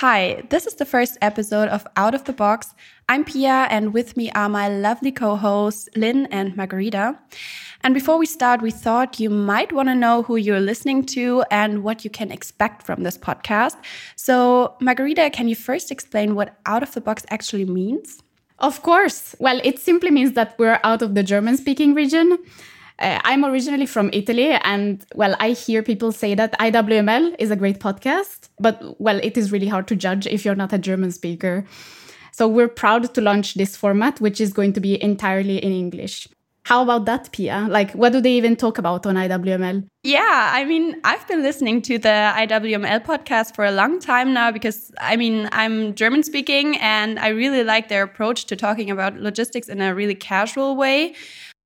Hi, this is the first episode of Out of the Box. I'm Pia, and with me are my lovely co hosts, Lynn and Margherita. And before we start, we thought you might want to know who you're listening to and what you can expect from this podcast. So, Margherita, can you first explain what Out of the Box actually means? Of course. Well, it simply means that we're out of the German speaking region. Uh, I'm originally from Italy, and well, I hear people say that IWML is a great podcast, but well, it is really hard to judge if you're not a German speaker. So we're proud to launch this format, which is going to be entirely in English. How about that, Pia? Like, what do they even talk about on IWML? Yeah, I mean, I've been listening to the IWML podcast for a long time now because, I mean, I'm German speaking and I really like their approach to talking about logistics in a really casual way.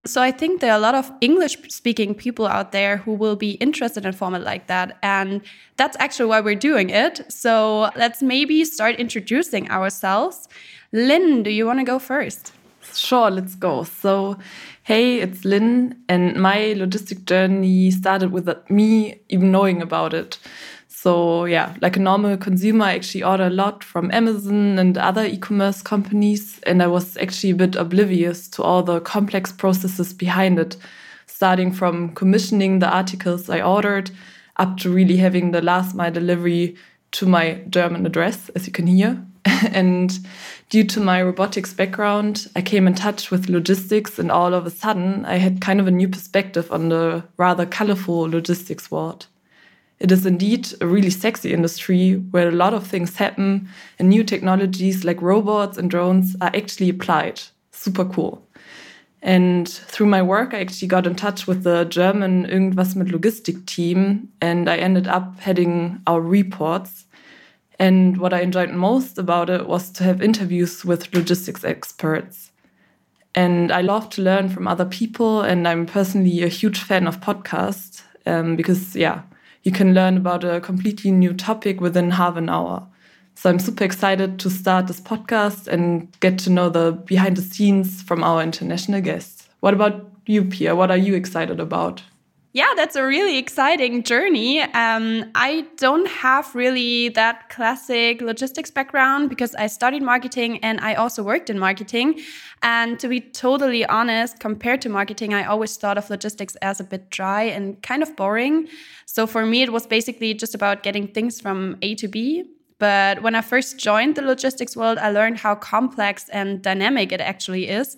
So I think there are a lot of English speaking people out there who will be interested in format like that. And that's actually why we're doing it. So let's maybe start introducing ourselves. Lynn, do you want to go first? Sure, let's go. So, hey, it's Lynn, and my logistic journey started with me even knowing about it. So yeah, like a normal consumer, I actually order a lot from Amazon and other e-commerce companies, and I was actually a bit oblivious to all the complex processes behind it, starting from commissioning the articles I ordered up to really having the last mile delivery to my German address, as you can hear. and due to my robotics background, I came in touch with logistics, and all of a sudden, I had kind of a new perspective on the rather colorful logistics world. It is indeed a really sexy industry where a lot of things happen and new technologies like robots and drones are actually applied. Super cool. And through my work, I actually got in touch with the German Irgendwas mit Logistik team, and I ended up heading our reports. And what I enjoyed most about it was to have interviews with logistics experts. And I love to learn from other people, and I'm personally a huge fan of podcasts um, because, yeah, you can learn about a completely new topic within half an hour. So I'm super excited to start this podcast and get to know the behind the scenes from our international guests. What about you, Pia? What are you excited about? Yeah, that's a really exciting journey. Um, I don't have really that classic logistics background because I studied marketing and I also worked in marketing. And to be totally honest, compared to marketing, I always thought of logistics as a bit dry and kind of boring. So for me, it was basically just about getting things from A to B. But when I first joined the logistics world, I learned how complex and dynamic it actually is.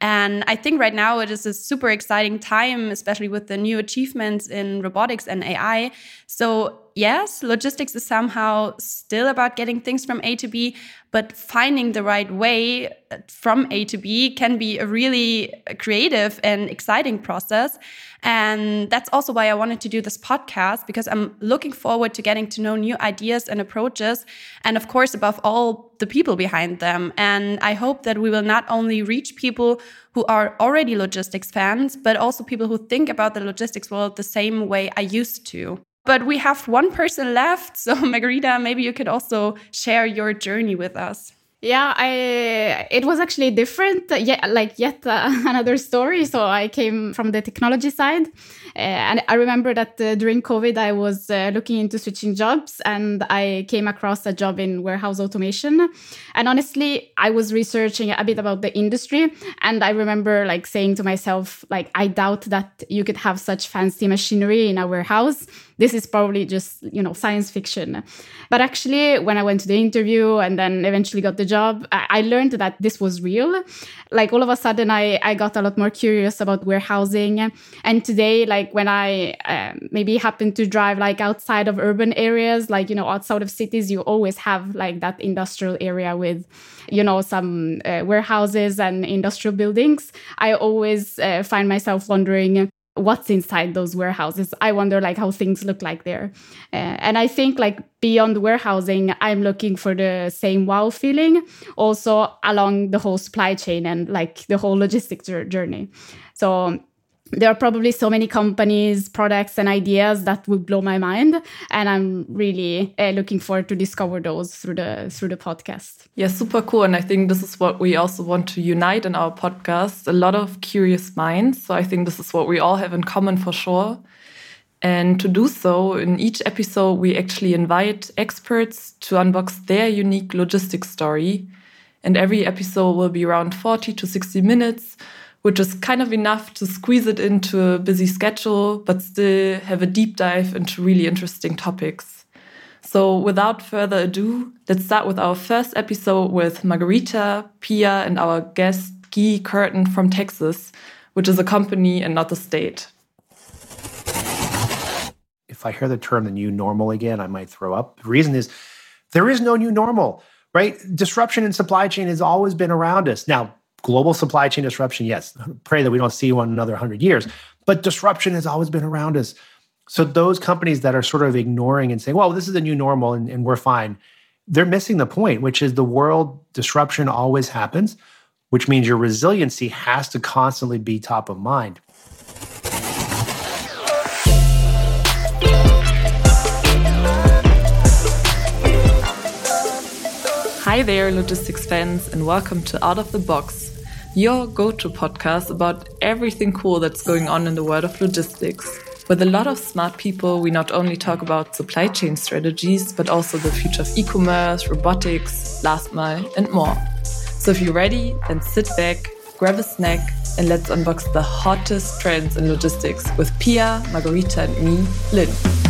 And I think right now it is a super exciting time, especially with the new achievements in robotics and AI. So, yes, logistics is somehow still about getting things from A to B, but finding the right way uh, from A to B can be a really uh, creative and exciting process. And that's also why I wanted to do this podcast because I'm looking forward to getting to know new ideas and approaches. And of course, above all, the people behind them. And I hope that we will not only reach people who are already logistics fans, but also people who think about the logistics world the same way I used to. But we have one person left. So, Margherita, maybe you could also share your journey with us. Yeah, I it was actually different. Yeah, like yet uh, another story. So I came from the technology side, and I remember that uh, during COVID I was uh, looking into switching jobs, and I came across a job in warehouse automation. And honestly, I was researching a bit about the industry, and I remember like saying to myself, like, I doubt that you could have such fancy machinery in a warehouse. This is probably just you know science fiction. But actually when i went to the interview and then eventually got the job i, I learned that this was real. Like all of a sudden I, I got a lot more curious about warehousing. And today like when i uh, maybe happen to drive like outside of urban areas like you know outside of cities you always have like that industrial area with you know some uh, warehouses and industrial buildings. I always uh, find myself wondering what's inside those warehouses. I wonder like how things look like there. Uh, and i think like beyond warehousing i'm looking for the same wow feeling also along the whole supply chain and like the whole logistics journey. So there are probably so many companies, products, and ideas that would blow my mind, and I'm really uh, looking forward to discover those through the through the podcast. Yeah, super cool, and I think this is what we also want to unite in our podcast: a lot of curious minds. So I think this is what we all have in common for sure. And to do so, in each episode, we actually invite experts to unbox their unique logistics story. And every episode will be around 40 to 60 minutes, which is kind of enough to squeeze it into a busy schedule, but still have a deep dive into really interesting topics. So, without further ado, let's start with our first episode with Margherita, Pia, and our guest, Guy Courtin from Tecsys, which is a company and not the state if I hear the term the new normal again, I might throw up. The reason is there is no new normal, right? Disruption in supply chain has always been around us. Now, global supply chain disruption, yes, pray that we don't see one another 100 years, but disruption has always been around us. So those companies that are sort of ignoring and saying, well, this is the new normal and, and we're fine, they're missing the point, which is the world disruption always happens, which means your resiliency has to constantly be top of mind. Hi there, logistics fans, and welcome to Out of the Box, your go to podcast about everything cool that's going on in the world of logistics. With a lot of smart people, we not only talk about supply chain strategies, but also the future of e commerce, robotics, last mile, and more. So if you're ready, then sit back, grab a snack, and let's unbox the hottest trends in logistics with Pia, Margherita, and me, Lynn.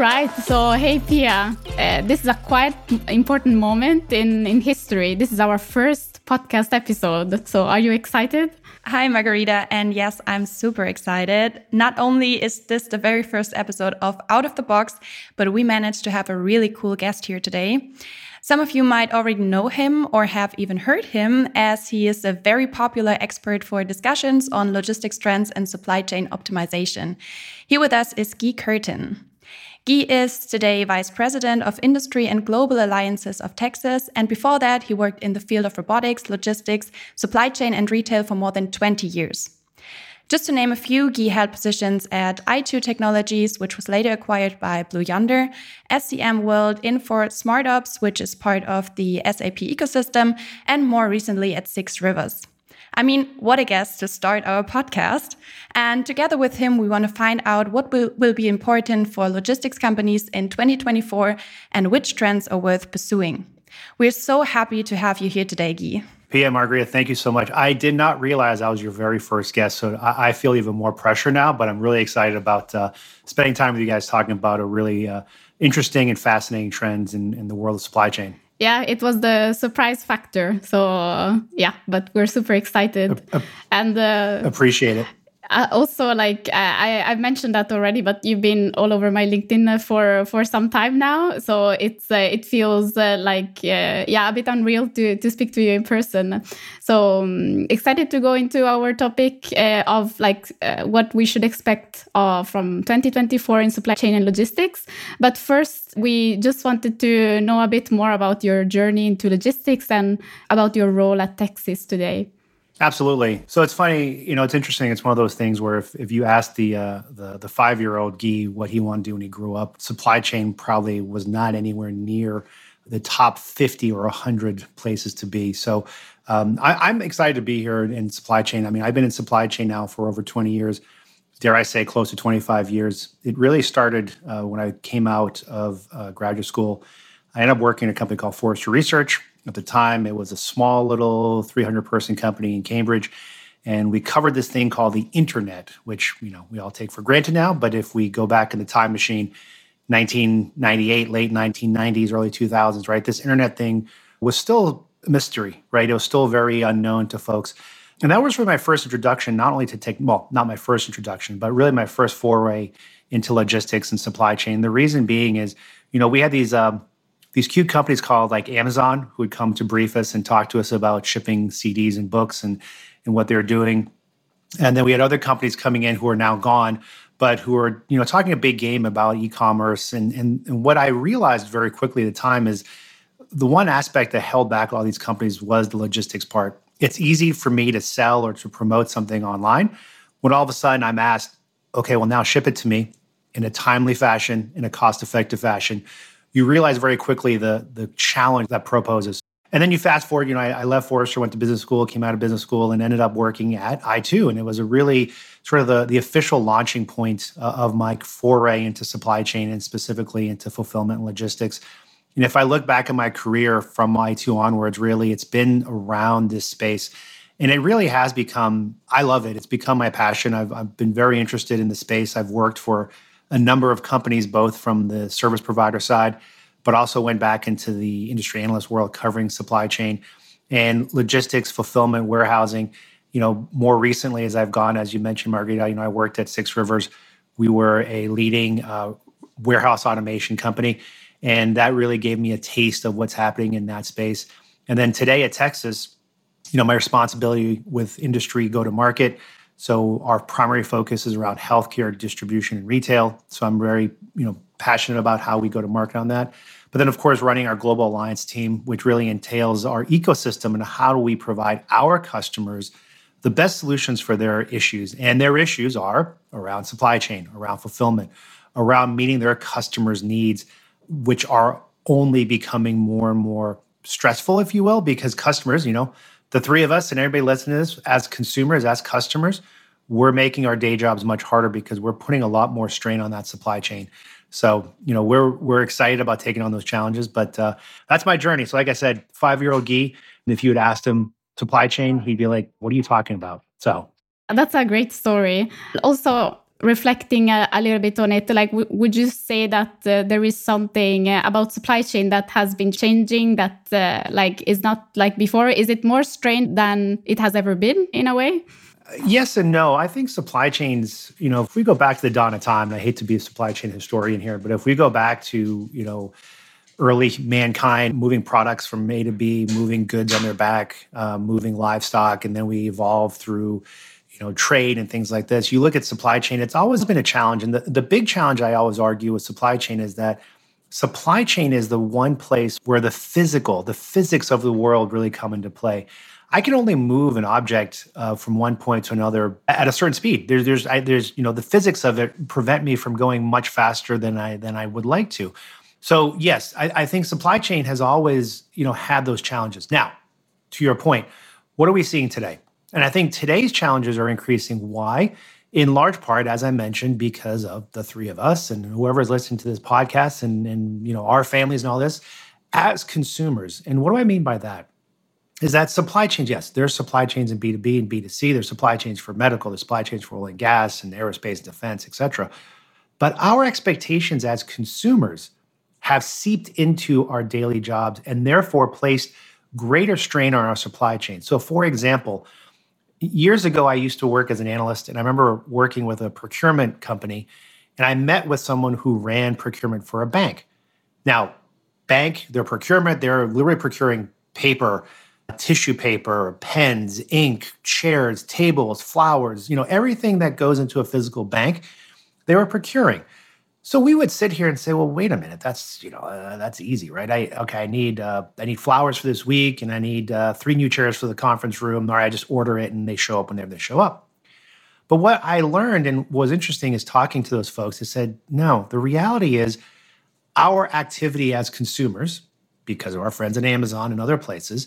Right. So, hey, Pia, uh, this is a quite important moment in, in history. This is our first podcast episode. So, are you excited? Hi, Margherita. And yes, I'm super excited. Not only is this the very first episode of Out of the Box, but we managed to have a really cool guest here today. Some of you might already know him or have even heard him, as he is a very popular expert for discussions on logistics trends and supply chain optimization. Here with us is Guy Courtin. Guy is today Vice President of Industry and Global Alliances of Tecsys, and before that, he worked in the field of robotics, logistics, supply chain, and retail for more than 20 years. Just to name a few, Guy held positions at i2 Technologies, which was later acquired by Blue Yonder, SCM World, Infor SmartOps, which is part of the SAP ecosystem, and more recently at Six Rivers. I mean, what a guest to start our podcast. And together with him, we want to find out what will, will be important for logistics companies in 2024 and which trends are worth pursuing. We're so happy to have you here today, Guy. Pia Margarita, thank you so much. I did not realize I was your very first guest, so I, I feel even more pressure now. But I'm really excited about uh, spending time with you guys talking about a really uh, interesting and fascinating trends in, in the world of supply chain yeah, it was the surprise factor. So uh, yeah, but we're super excited uh, and uh, appreciate it uh, also like I, I mentioned that already but you've been all over my linkedin for for some time now. So it's uh, it feels uh, like uh, yeah a bit unreal to to speak to you in person. So um, excited to go into our topic uh, of like uh, what we should expect from 2024 in supply chain and logistics. But first we just wanted to know a bit more about your journey into logistics and about your role at Tecsys today Absolutely. So it's funny, you know, it's interesting. It's one of those things where if, if you ask the uh, the the five year old Guy what he wanted to do when he grew up, supply chain probably was not anywhere near the top fifty or hundred places to be. So um, I, am excited to be here in supply chain. I mean, I've been in supply chain now for over 20 years. Dare I say, close to 25 years. It really started uh, when I came out of uh, graduate school. I ended up working in a company called Forrester Research at the time, it was a small little 300 person company in Cambridge. And we covered this thing called the internet, which you know we all take for granted now. But if we go back in the time machine, 1998, late 1990s, early 2000s, right? This internet thing was still a mystery, right? It was still very unknown to folks. And that was really my first introduction, not only to take, well, not my first introduction, but really my first foray into logistics and supply chain. The reason being is, you know, we had these um, these cute companies called like Amazon who would come to brief us and talk to us about shipping CDs and books and and what they're doing. And then we had other companies coming in who are now gone, but who are you know talking a big game about e-commerce. And and, and what I realized very quickly at the time is the one aspect that held back all these companies was the logistics part. It's easy for me to sell or to promote something online when all of a sudden I'm asked, okay, well now ship it to me in a timely fashion, in a cost-effective fashion you realize very quickly the the challenge that proposes. And then you fast forward, you know, I, I, left Forrester, went to business school, came out of business school, and ended up working at i2. And it was a really sort of the, the official launching point uh, of my foray into supply chain and specifically into fulfillment and logistics. And if I look back at my career from i2 onwards, really, it's been around this space. And it really has become, I love it. It's become my passion. I've, I've been very interested in the space. I've worked for a number of companies, both from the service provider side, but also went back into the industry analyst world covering supply chain and logistics, fulfillment, warehousing. You know, more recently, as I've gone, as you mentioned, Margherita, you know, I worked at Six Rivers. We were a leading uh, warehouse automation company, and that really gave me a taste of what's happening in that space. And then today at Tecsys, you know, my responsibility with industry go to market. So our primary focus is around healthcare distribution and retail. So I'm very, you know, passionate about how we go to market on that. But then, of course, running our global alliance team, which really entails our ecosystem and how do we provide our customers the best solutions for their issues. And their issues are around supply chain, around fulfillment, around meeting their customers' needs, which are only becoming more and more stressful, if you will, because customers, you know, the three of us and everybody listening to this as consumers, as customers, we're making our day jobs much harder because we're putting a lot more strain on that supply chain. So, you know, we're we're excited about taking on those challenges. But uh, that's my journey. So, like I said, five year old Guy, and if you had asked him supply chain, he'd be like, "What are you talking about?" So, that's a great story. Also, reflecting a, a, little bit on it like w- would you say that uh, there is something uh, about supply chain that has been changing that uh, like is not like before? Is it more strained than it has ever been in a way? Yes and no. I think supply chains you know if we go back to the dawn of time and i hate to be a supply chain historian here but if we go back to you know early mankind moving products from a to b moving goods on their back uh, moving livestock and then we evolve through you know trade and things like this. You look at supply chain it's always been a challenge. And the, the big challenge i always argue with supply chain is that supply chain is the one place where the physical the physics of the world really come into play. I can only move an object uh, from one point to another at a certain speed. There's there's I, there's you know the physics of it prevent me from going much faster than i than i would like to. So yes I, I think supply chain has always you know had those challenges. Now to your point what are we seeing today and I think today's challenges are increasing. Why? In large part, as I mentioned, because of the three of us and whoever is listening to this podcast and, and you know our families and all this, as consumers. And what do I mean by that? Is that supply chains? Yes, there's supply chains in B2B and B2C. There's supply chains for medical, there's supply chains for oil and gas and aerospace and defense, et cetera. But our expectations as consumers have seeped into our daily jobs and therefore placed greater strain on our supply chain. So, for example, years ago, I used to work as an analyst, and I remember working with a procurement company, and I met with someone who ran procurement for a bank. Now, bank, their procurement, they're literally procuring paper, tissue paper, pens, ink, chairs, tables, flowers, you know, everything that goes into a physical bank, they were procuring. So we would sit here and say, well, wait a minute, that's you know uh, that's easy, right? I okay, I need uh, I need flowers for this week, and I need uh, three new chairs for the conference room. Or I just order it, and they show up whenever they show up. But what I learned and was interesting is talking to those folks. They said, no, the reality is our activity as consumers, because of our friends at Amazon and other places,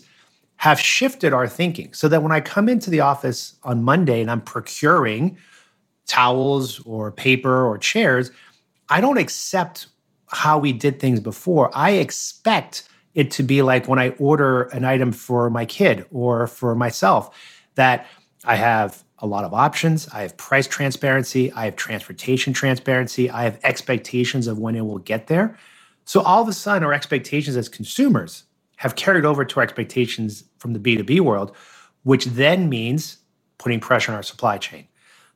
have shifted our thinking so that when I come into the office on Monday and I'm procuring towels or paper or chairs I don't accept how we did things before. I expect it to be like when I order an item for my kid or for myself, that I have a lot of options. I have price transparency. I have transportation transparency. I have expectations of when it will get there. So all of a sudden, our expectations as consumers have carried over to our expectations from the B2B world, which then means putting pressure on our supply chain.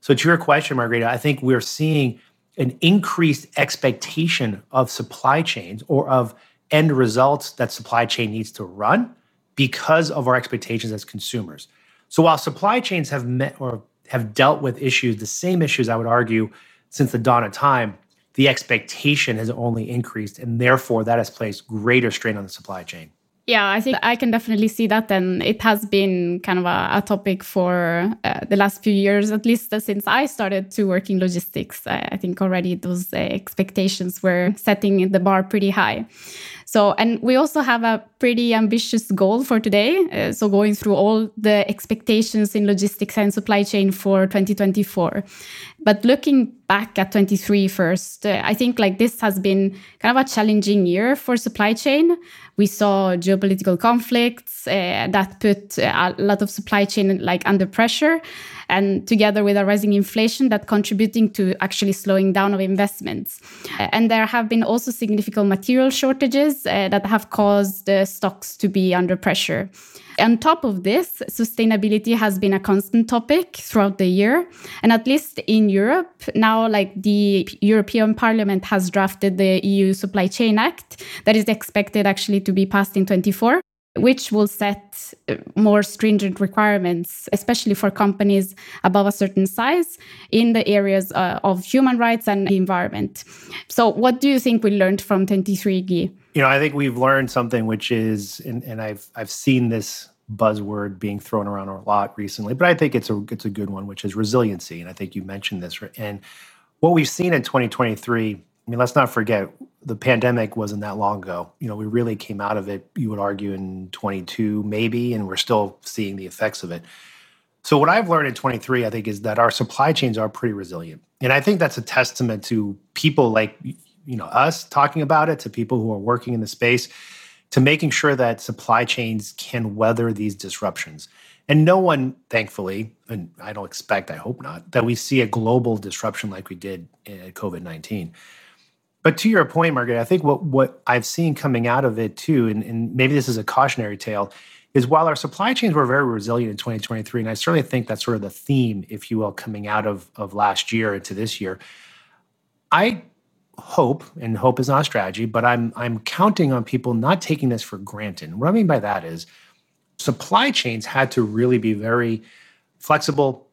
So, to your question, Margherita, I think we're seeing an increased expectation of supply chains or of end results that supply chain needs to run because of our expectations as consumers. So while supply chains have met or have dealt with issues, the same issues I would argue since the dawn of time, the expectation has only increased and therefore that has placed greater strain on the supply chain. Yeah, I think I can definitely see that. And it has been kind of a, a topic for uh, the last few years, at least uh, since I started to work in logistics. I, I think already those uh, expectations were setting the bar pretty high. So, and we also have a pretty ambitious goal for today. Uh, so, going through all the expectations in logistics and supply chain for 2024. But looking back at 23 first, uh, I think like this has been kind of a challenging year for supply chain. We saw geopolitical conflicts uh, that put a lot of supply chain like under pressure and together with a rising inflation that contributing to actually slowing down of investments. And there have been also significant material shortages uh, that have caused the stocks to be under pressure. On top of this, sustainability has been a constant topic throughout the year. And at least in Europe, now like the European Parliament has drafted the EU Supply Chain Act that is expected actually to be passed in 24 which will set uh, more stringent requirements, especially for companies above a certain size in the areas uh, of human rights and the environment. So, what do you think we learned from 23 Guy? You know, I think we've learned something which is, and, and I've I've seen this buzzword being thrown around a lot recently, but I think it's a it's a good one, which is resiliency. And I think you mentioned this. And what we've seen in 2023 I mean, let's not forget the pandemic wasn't that long ago. You know, we really came out of it, you would argue, in 22, maybe, and we're still seeing the effects of it. So, what I've learned in 23, I think, is that our supply chains are pretty resilient. And I think that's a testament to people like, you know, us talking about it, to people who are working in the space, to making sure that supply chains can weather these disruptions. And no one, thankfully, and I don't expect, I hope not, that we see a global disruption like we did in COVID 19. But to your point, Margaret, I think what what I've seen coming out of it too, and, and maybe this is a cautionary tale, is while our supply chains were very resilient in 2023, and I certainly think that's sort of the theme, if you will, coming out of, of last year into this year, I hope, and hope is not a strategy, but I'm I'm counting on people not taking this for granted. What I mean by that is supply chains had to really be very flexible,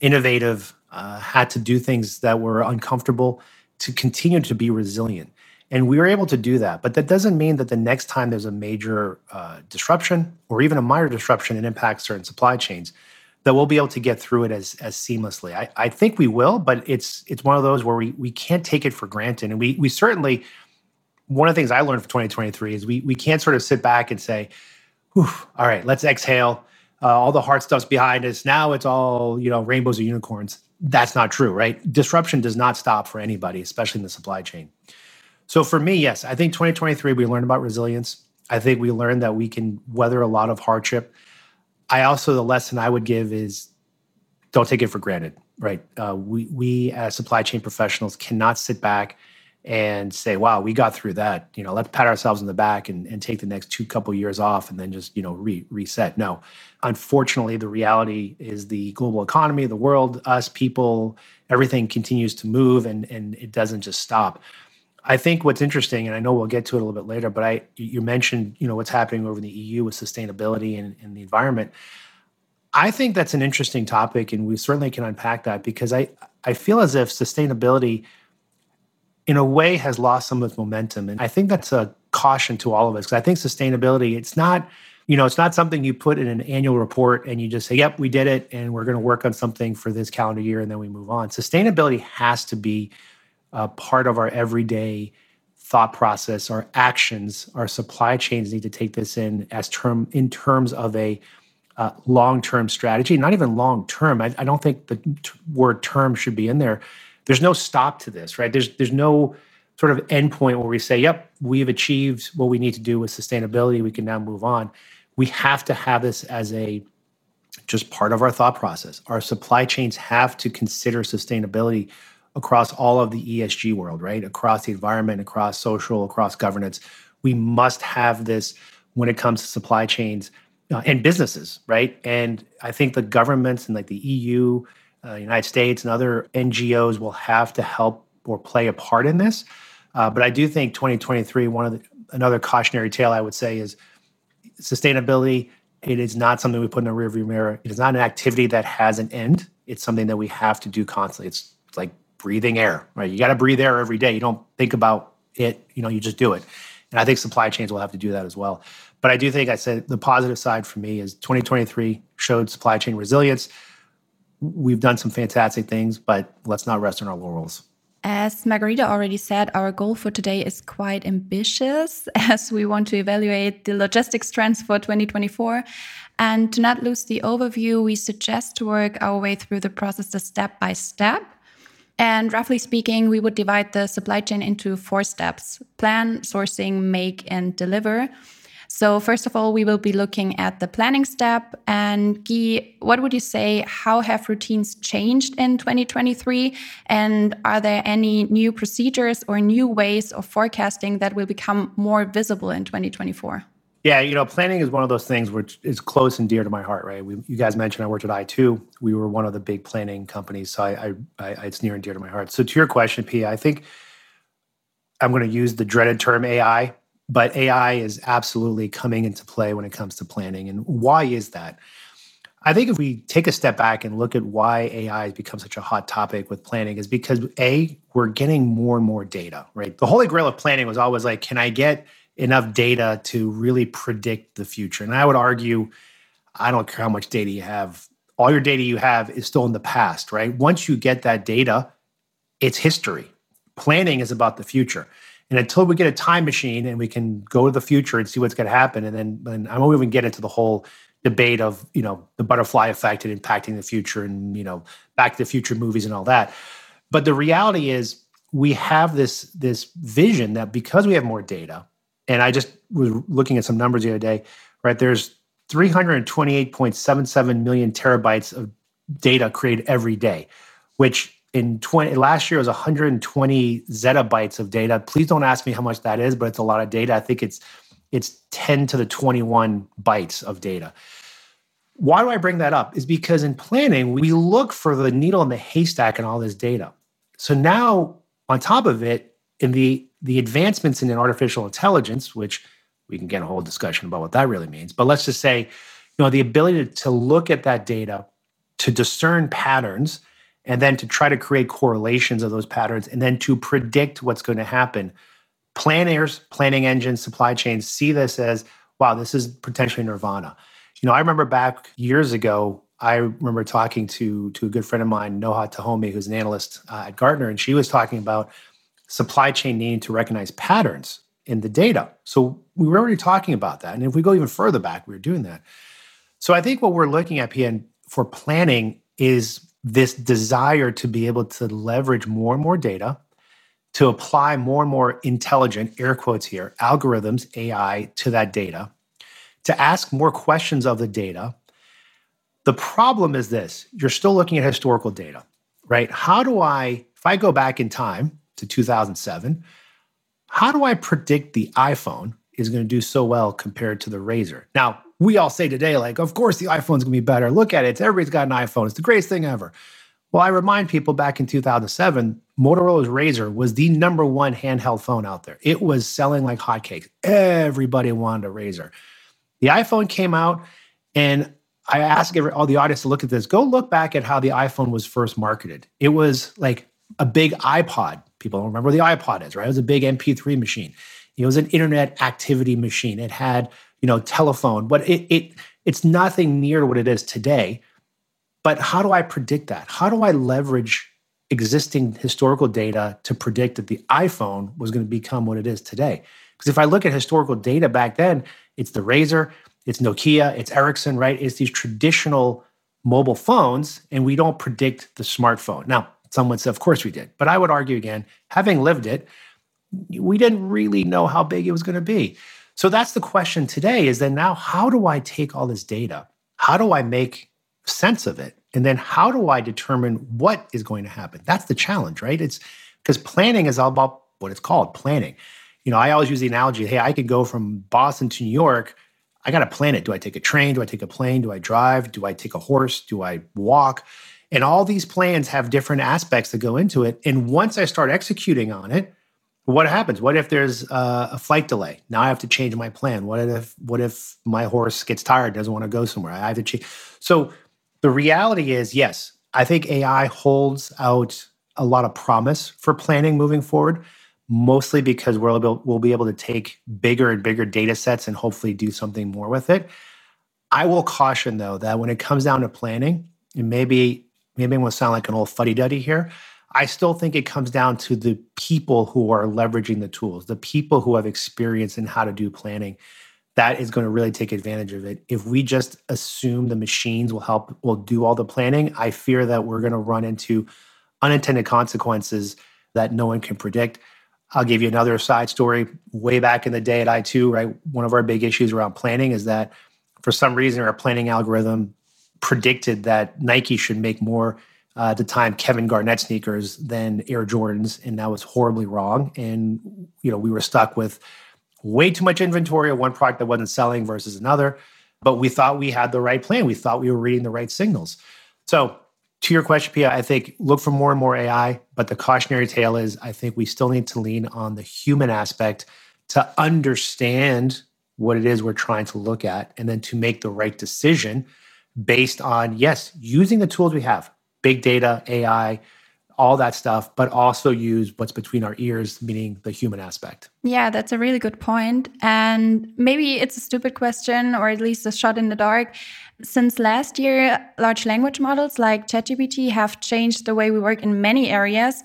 innovative, uh, had to do things that were uncomfortable to continue to be resilient. And we were able to do that. But that doesn't mean that the next time there's a major uh, disruption or even a minor disruption that impacts certain supply chains, that we'll be able to get through it as, as seamlessly. I, I think we will, but it's it's one of those where we, we can't take it for granted. And we we certainly, one of the things I learned from 2023 is we, we can't sort of sit back and say, all right, let's exhale. Uh, all the hard stuff's behind us. Now it's all, you know, rainbows and unicorns that's not true, right? Disruption does not stop for anybody, especially in the supply chain. So for me, yes, I think 2023 we learned about resilience. I think we learned that we can weather a lot of hardship. I also the lesson I would give is don't take it for granted, right? Uh, we we as supply chain professionals cannot sit back and say, wow, we got through that. You know, let's pat ourselves in the back and, and take the next two couple years off and then just, you know, re- reset. No. Unfortunately, the reality is the global economy, the world, us people, everything continues to move and, and it doesn't just stop. I think what's interesting, and I know we'll get to it a little bit later, but I you mentioned, you know, what's happening over in the EU with sustainability and, and the environment. I think that's an interesting topic, and we certainly can unpack that because I, I feel as if sustainability – in a way has lost some of its momentum. And I think that's a caution to all of us because I think sustainability, it's not, you know, it's not something you put in an annual report and you just say, yep, we did it and we're going to work on something for this calendar year and then we move on. Sustainability has to be a part of our everyday thought process, our actions, our supply chains need to take this in as term in terms of a uh, long-term strategy. Not even long-term. I, I don't think the t- word term should be in there there's no stop to this, right? There's there's no sort of endpoint where we say, "Yep, we've achieved what we need to do with sustainability. We can now move on." We have to have this as a just part of our thought process. Our supply chains have to consider sustainability across all of the ESG world, right? Across the environment, across social, across governance. We must have this when it comes to supply chains uh, and businesses, right? And I think the governments and like the EU uh, United States and other NGOs will have to help or play a part in this. Uh, but I do think 2023, one of the, another cautionary tale I would say is sustainability. It is not something we put in a rearview mirror. It is not an activity that has an end. It's something that we have to do constantly. It's, like breathing air, right? You got to breathe air every day. You don't think about it, you know, you just do it. And I think supply chains will have to do that as well. But I do think I said the positive side for me is 2023 showed supply chain resilience we've done some fantastic things, but let's not rest on our laurels. As Margherita already said, our goal for today is quite ambitious as we want to evaluate the logistics trends for 2024. And to not lose the overview, we suggest to work our way through the process step by step. And roughly speaking, we would divide the supply chain into four steps plan, sourcing, make, and deliver. So, first of all, we will be looking at the planning step. And Guy, what would you say? How have routines changed in 2023? And are there any new procedures or new ways of forecasting that will become more visible in 2024? Yeah, you know, planning is one of those things which is close and dear to my heart, right? We, you guys mentioned I worked at i2. We were one of the big planning companies, so I, I, I, it's near and dear to my heart. So to your question, Pia, I think I'm going to use the dreaded term AI but AI is absolutely coming into play when it comes to planning. And why is that? I think if we take a step back and look at why AI has become such a hot topic with planning, is because A, we're getting more and more data, right? The holy grail of planning was always like, can I get enough data to really predict the future? And I would argue, I don't care how much data you have, all your data you have is still in the past, right? Once you get that data, it's history. Planning is about the future. And until we get a time machine and we can go to the future and see what's going to happen, and then and I won't even get into the whole debate of you know the butterfly effect and impacting the future and you know Back to the Future movies and all that. But the reality is we have this this vision that because we have more data, and I just was looking at some numbers the other day, right? There's 328.77 million terabytes of data created every day, which in 20 last year was 120 zettabytes of data. Please don't ask me how much that is, but it's a lot of data. I think it's it's 10 to the 21 bytes of data. Why do I bring that up? Is because in planning, we look for the needle in the haystack in all this data. So now, on top of it, in the the advancements in artificial intelligence, which we can get a whole discussion about what that really means, but let's just say, you know, the ability to, to look at that data, to discern patterns, and then to try to create correlations of those patterns and then to predict what's going to happen. Planners, planning engines, supply chains see this as wow, this is potentially nirvana. You know, I remember back years ago, I remember talking to to a good friend of mine, Noha Tohamy, who's an analyst uh, at Gartner, and she was talking about supply chain needing to recognize patterns in the data. So we were already talking about that, and if we go even further back, we were doing that. So I think what we're looking at, PN, for planning is this desire to be able to leverage more and more data to apply more and more intelligent, air quotes here, algorithms, AI to that data, to ask more questions of the data. The problem is this you're still looking at historical data, right? How do I, if I go back in time to 2007, how do I predict the iPhone is going to do so well compared to the Razr? Now, we all say today, like, of course the iPhone's gonna be better. Look at it. Everybody's got an iPhone. It's the greatest thing ever. Well, I remind people back in 2007, Motorola's Razr was the number one handheld phone out there. It was selling like hotcakes. Everybody wanted a Razr. The iPhone came out, and I ask every, all the audience to look at this. Go look back at how the iPhone was first marketed. It was like a big iPod. People don't remember what the iPod is, right? It was a big MP3 machine. It was an internet activity machine. It had you know, telephone, but it, it it's nothing near what it is today. But how do I predict that? How do I leverage existing historical data to predict that the iPhone was going to become what it is today? Because if I look at historical data back then, it's the Razr, it's Nokia, it's Ericsson, right? It's these traditional mobile phones, and we don't predict the smartphone. Now, someone said, of course we did. But I would argue again, having lived it, we didn't really know how big it was going to be. So that's the question today is then now how do I take all this data? How do I make sense of it? And then how do I determine what is going to happen? That's the challenge, right? It's because planning is all about what it's called planning. You know, I always use the analogy hey, I could go from Boston to New York. I got to plan it. Do I take a train? Do I take a plane? Do I drive? Do I take a horse? Do I walk? And all these plans have different aspects that go into it. And once I start executing on it, what happens? What if there's uh, a flight delay? Now I have to change my plan. What if what if my horse gets tired, doesn't want to go somewhere? I have to change. So the reality is, yes, I think AI holds out a lot of promise for planning moving forward, mostly because we'll, able, we'll be able to take bigger and bigger data sets and hopefully do something more with it. I will caution though that when it comes down to planning, and maybe maybe going to sound like an old fuddy duddy here, I still think it comes down to the people who are leveraging the tools, the people who have experience in how to do planning. That is going to really take advantage of it. If we just assume the machines will help, will do all the planning, I fear that we're going to run into unintended consequences that no one can predict. I'll give you another side story. Way back in the day at i2, right? One of our big issues around planning is that for some reason our planning algorithm predicted that Nike should make more uh, at the time Kevin Garnett sneakers than Air Jordans, and that was horribly wrong. And you know we were stuck with way too much inventory of one product that wasn't selling versus another. But we thought we had the right plan. We thought we were reading the right signals. So to your question, Pia, I think look for more and more AI, but the cautionary tale is I think we still need to lean on the human aspect to understand what it is we're trying to look at and then to make the right decision based on, yes, using the tools we have, big data, AI, all that stuff, but also use what's between our ears, meaning the human aspect. Yeah, that's a really good point. And maybe it's a stupid question or at least a shot in the dark. Since last year, large language models like ChatGPT have changed the way we work in many areas.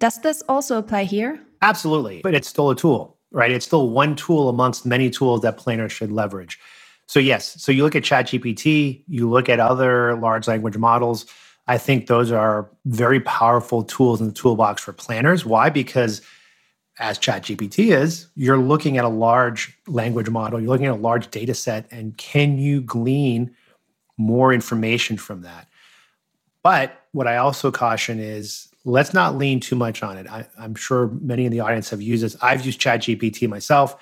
Does this also apply here? Absolutely. But it's still a tool, right? It's still one tool amongst many tools that planners should leverage. So, yes, so you look at ChatGPT, you look at other large language models. I think those are very powerful tools in the toolbox for planners. Why? Because as ChatGPT is, you're looking at a large language model, you're looking at a large data set, and can you glean more information from that. But what I also caution is let's not lean too much on it. I, am sure many in the audience have used this. I've used ChatGPT myself.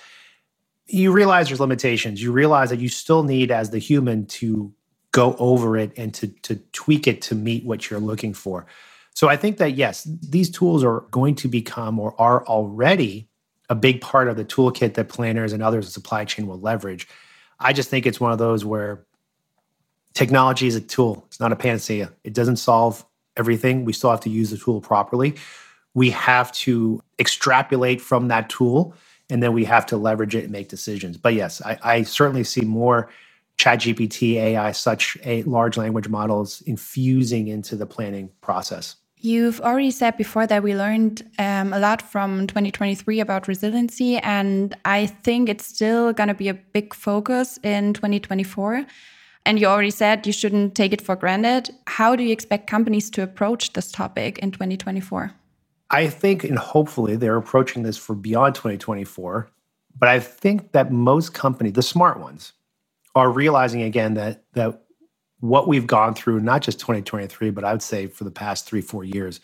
You realize there's limitations. You realize that you still need, as the human, to go over it and to, to tweak it to meet what you're looking for. So I think that, yes, these tools are going to become or are already a big part of the toolkit that planners and others in supply chain will leverage. I just think it's one of those where technology is a tool, it's not a panacea. It doesn't solve everything. We still have to use the tool properly. We have to extrapolate from that tool and then we have to leverage it and make decisions. But yes, I, I certainly see more ChatGPT, AI, such a large language models infusing into the planning process. You've already said before that we learned um, a lot from 2023 about resiliency, and I think it's still going to be a big focus in 2024. And you already said you shouldn't take it for granted. How do you expect companies to approach this topic in 2024? I think, and hopefully, they're approaching this for beyond 2024. But I think that most companies, the smart ones, are realizing again that that what we've gone through, not just 2023, but I would say for the past three, four years,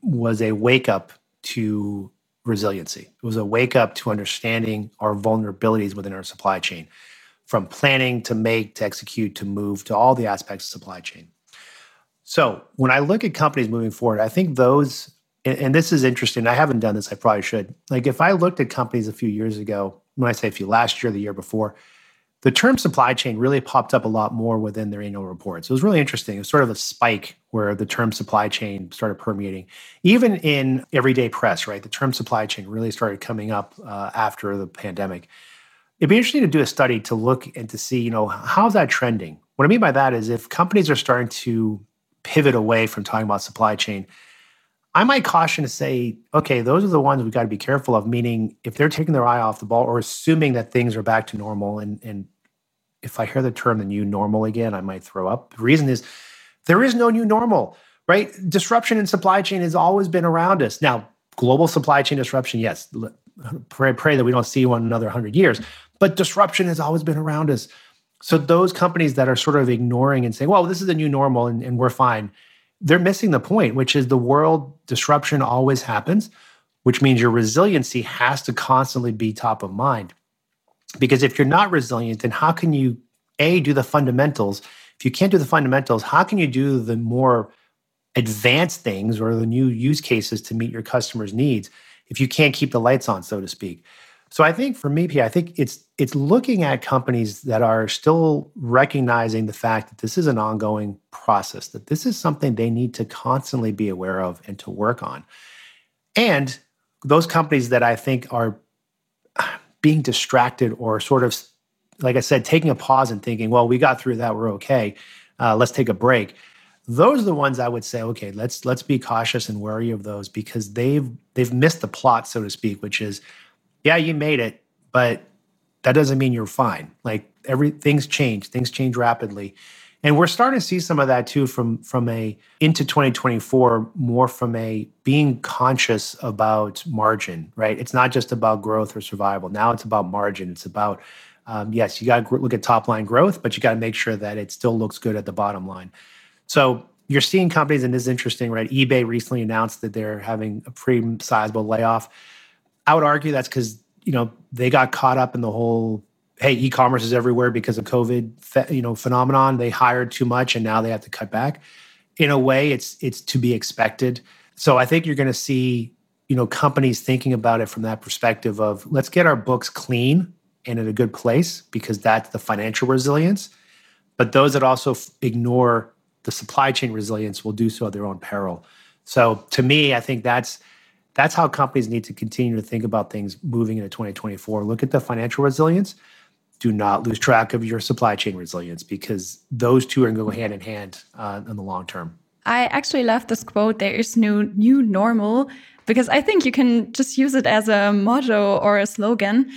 was a wake up to resiliency. It was a wake up to understanding our vulnerabilities within our supply chain from planning to make to execute to move to all the aspects of supply chain. So when I look at companies moving forward, I think those, and, this is interesting. I haven't done this. I probably should. Like if I looked at companies a few years ago, when I say a few, last year, the year before, the term supply chain really popped up a lot more within their annual reports. It was really interesting. It was sort of a spike where the term supply chain started permeating. Even in everyday press, right? The term supply chain really started coming up uh, after the pandemic. It'd be interesting to do a study to look and to see, you know, how's that trending? What I mean by that is if companies are starting to pivot away from talking about supply chain, I might caution to say, okay, those are the ones we've got to be careful of, meaning if they're taking their eye off the ball or assuming that things are back to normal, and, and if I hear the term the new normal again, I might throw up. The reason is there is no new normal, right? Disruption in supply chain has always been around us. Now, global supply chain disruption, yes, pray, pray that we don't see one another 100 years. But disruption has always been around us. So those companies that are sort of ignoring and saying, well, this is the new normal and, and we're fine, they're missing the point, which is the world disruption always happens, which means your resiliency has to constantly be top of mind. Because if you're not resilient, then how can you, A, do the fundamentals? If you can't do the fundamentals, how can you do the more advanced things or the new use cases to meet your customers' needs if you can't keep the lights on, so to speak? So I think for me, P, I think it's it's looking at companies that are still recognizing the fact that this is an ongoing process, that this is something they need to constantly be aware of and to work on. And those companies that I think are being distracted or sort of, like I said, taking a pause and thinking, well, we got through that, we're okay. Uh, let's take a break. those are the ones I would say, okay, let's let's be cautious and wary of those because they've they've missed the plot, so to speak, which is, yeah, you made it, but that doesn't mean you're fine. Like every things change, things change rapidly. And we're starting to see some of that too from from a into 2024 more from a being conscious about margin, right? It's not just about growth or survival. Now it's about margin. It's about um, yes, you got to look at top line growth, but you got to make sure that it still looks good at the bottom line. So you're seeing companies, and this is interesting, right? eBay recently announced that they're having a pretty sizable layoff. I would argue that's because you know they got caught up in the whole hey e-commerce is everywhere because of covid you know phenomenon. They hired too much and now they have to cut back. In a way it's it's to be expected. So i think you're going to see you know companies thinking about it from that perspective of let's get our books clean and in a good place because that's the financial resilience. But those that also f- ignore the supply chain resilience will do so at their own peril. So to me, I think that's that's how companies need to continue to think about things moving into 2024. Look at the financial resilience. Do not lose track of your supply chain resilience because those two are going to go hand in hand uh, in the long term. I actually love this quote. There is no new normal because I think you can just use it as a motto or a slogan.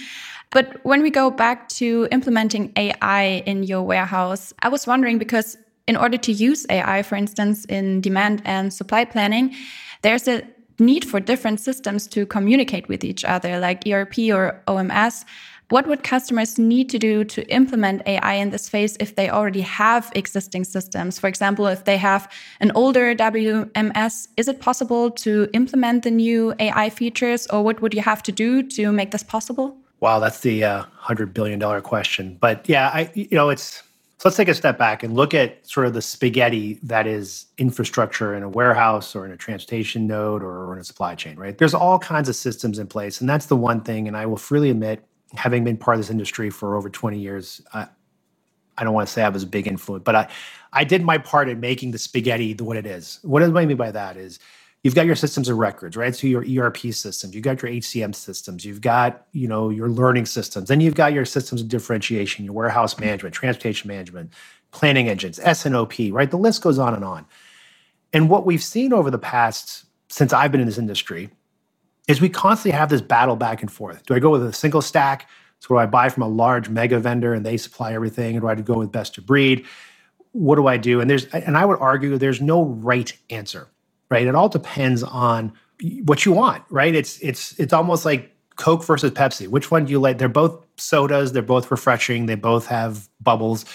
But when we go back to implementing AI in your warehouse, I was wondering because in order to use AI, for instance, in demand and supply planning, there's a need for different systems to communicate with each other, like ERP or OMS. What would customers need to do to implement AI in this phase if they already have existing systems? For example, if they have an older WMS, is it possible to implement the new AI features, or what would you have to do to make this possible? Wow, that's the uh, hundred billion dollar question. But yeah, I you know it's so let's take a step back and look at sort of the spaghetti that is infrastructure in a warehouse or in a transportation node or in a supply chain, right? There's all kinds of systems in place. And that's the one thing, and I will freely admit, having been part of this industry for over 20 years, I, I don't want to say I was a big influence, but I, I did my part in making the spaghetti the what it is. What do I mean by that is you've got your systems of records, right? So your ERP systems, you've got your HCM systems, you've got, you know, your learning systems, then you've got your systems of differentiation, your warehouse management, transportation management, planning engines, S&OP, right? The list goes on and on. And what we've seen over the past, since I've been in this industry, is we constantly have this battle back and forth. Do I go with a single stack? So do I buy from a large mega vendor and they supply everything? Or do I go with best of breed? What do I do? And there's and I would argue there's no right answer right? It all depends on what you want, right? It's it's it's almost like Coke versus Pepsi. Which one do you like? They're both sodas, they're both refreshing, they both have bubbles.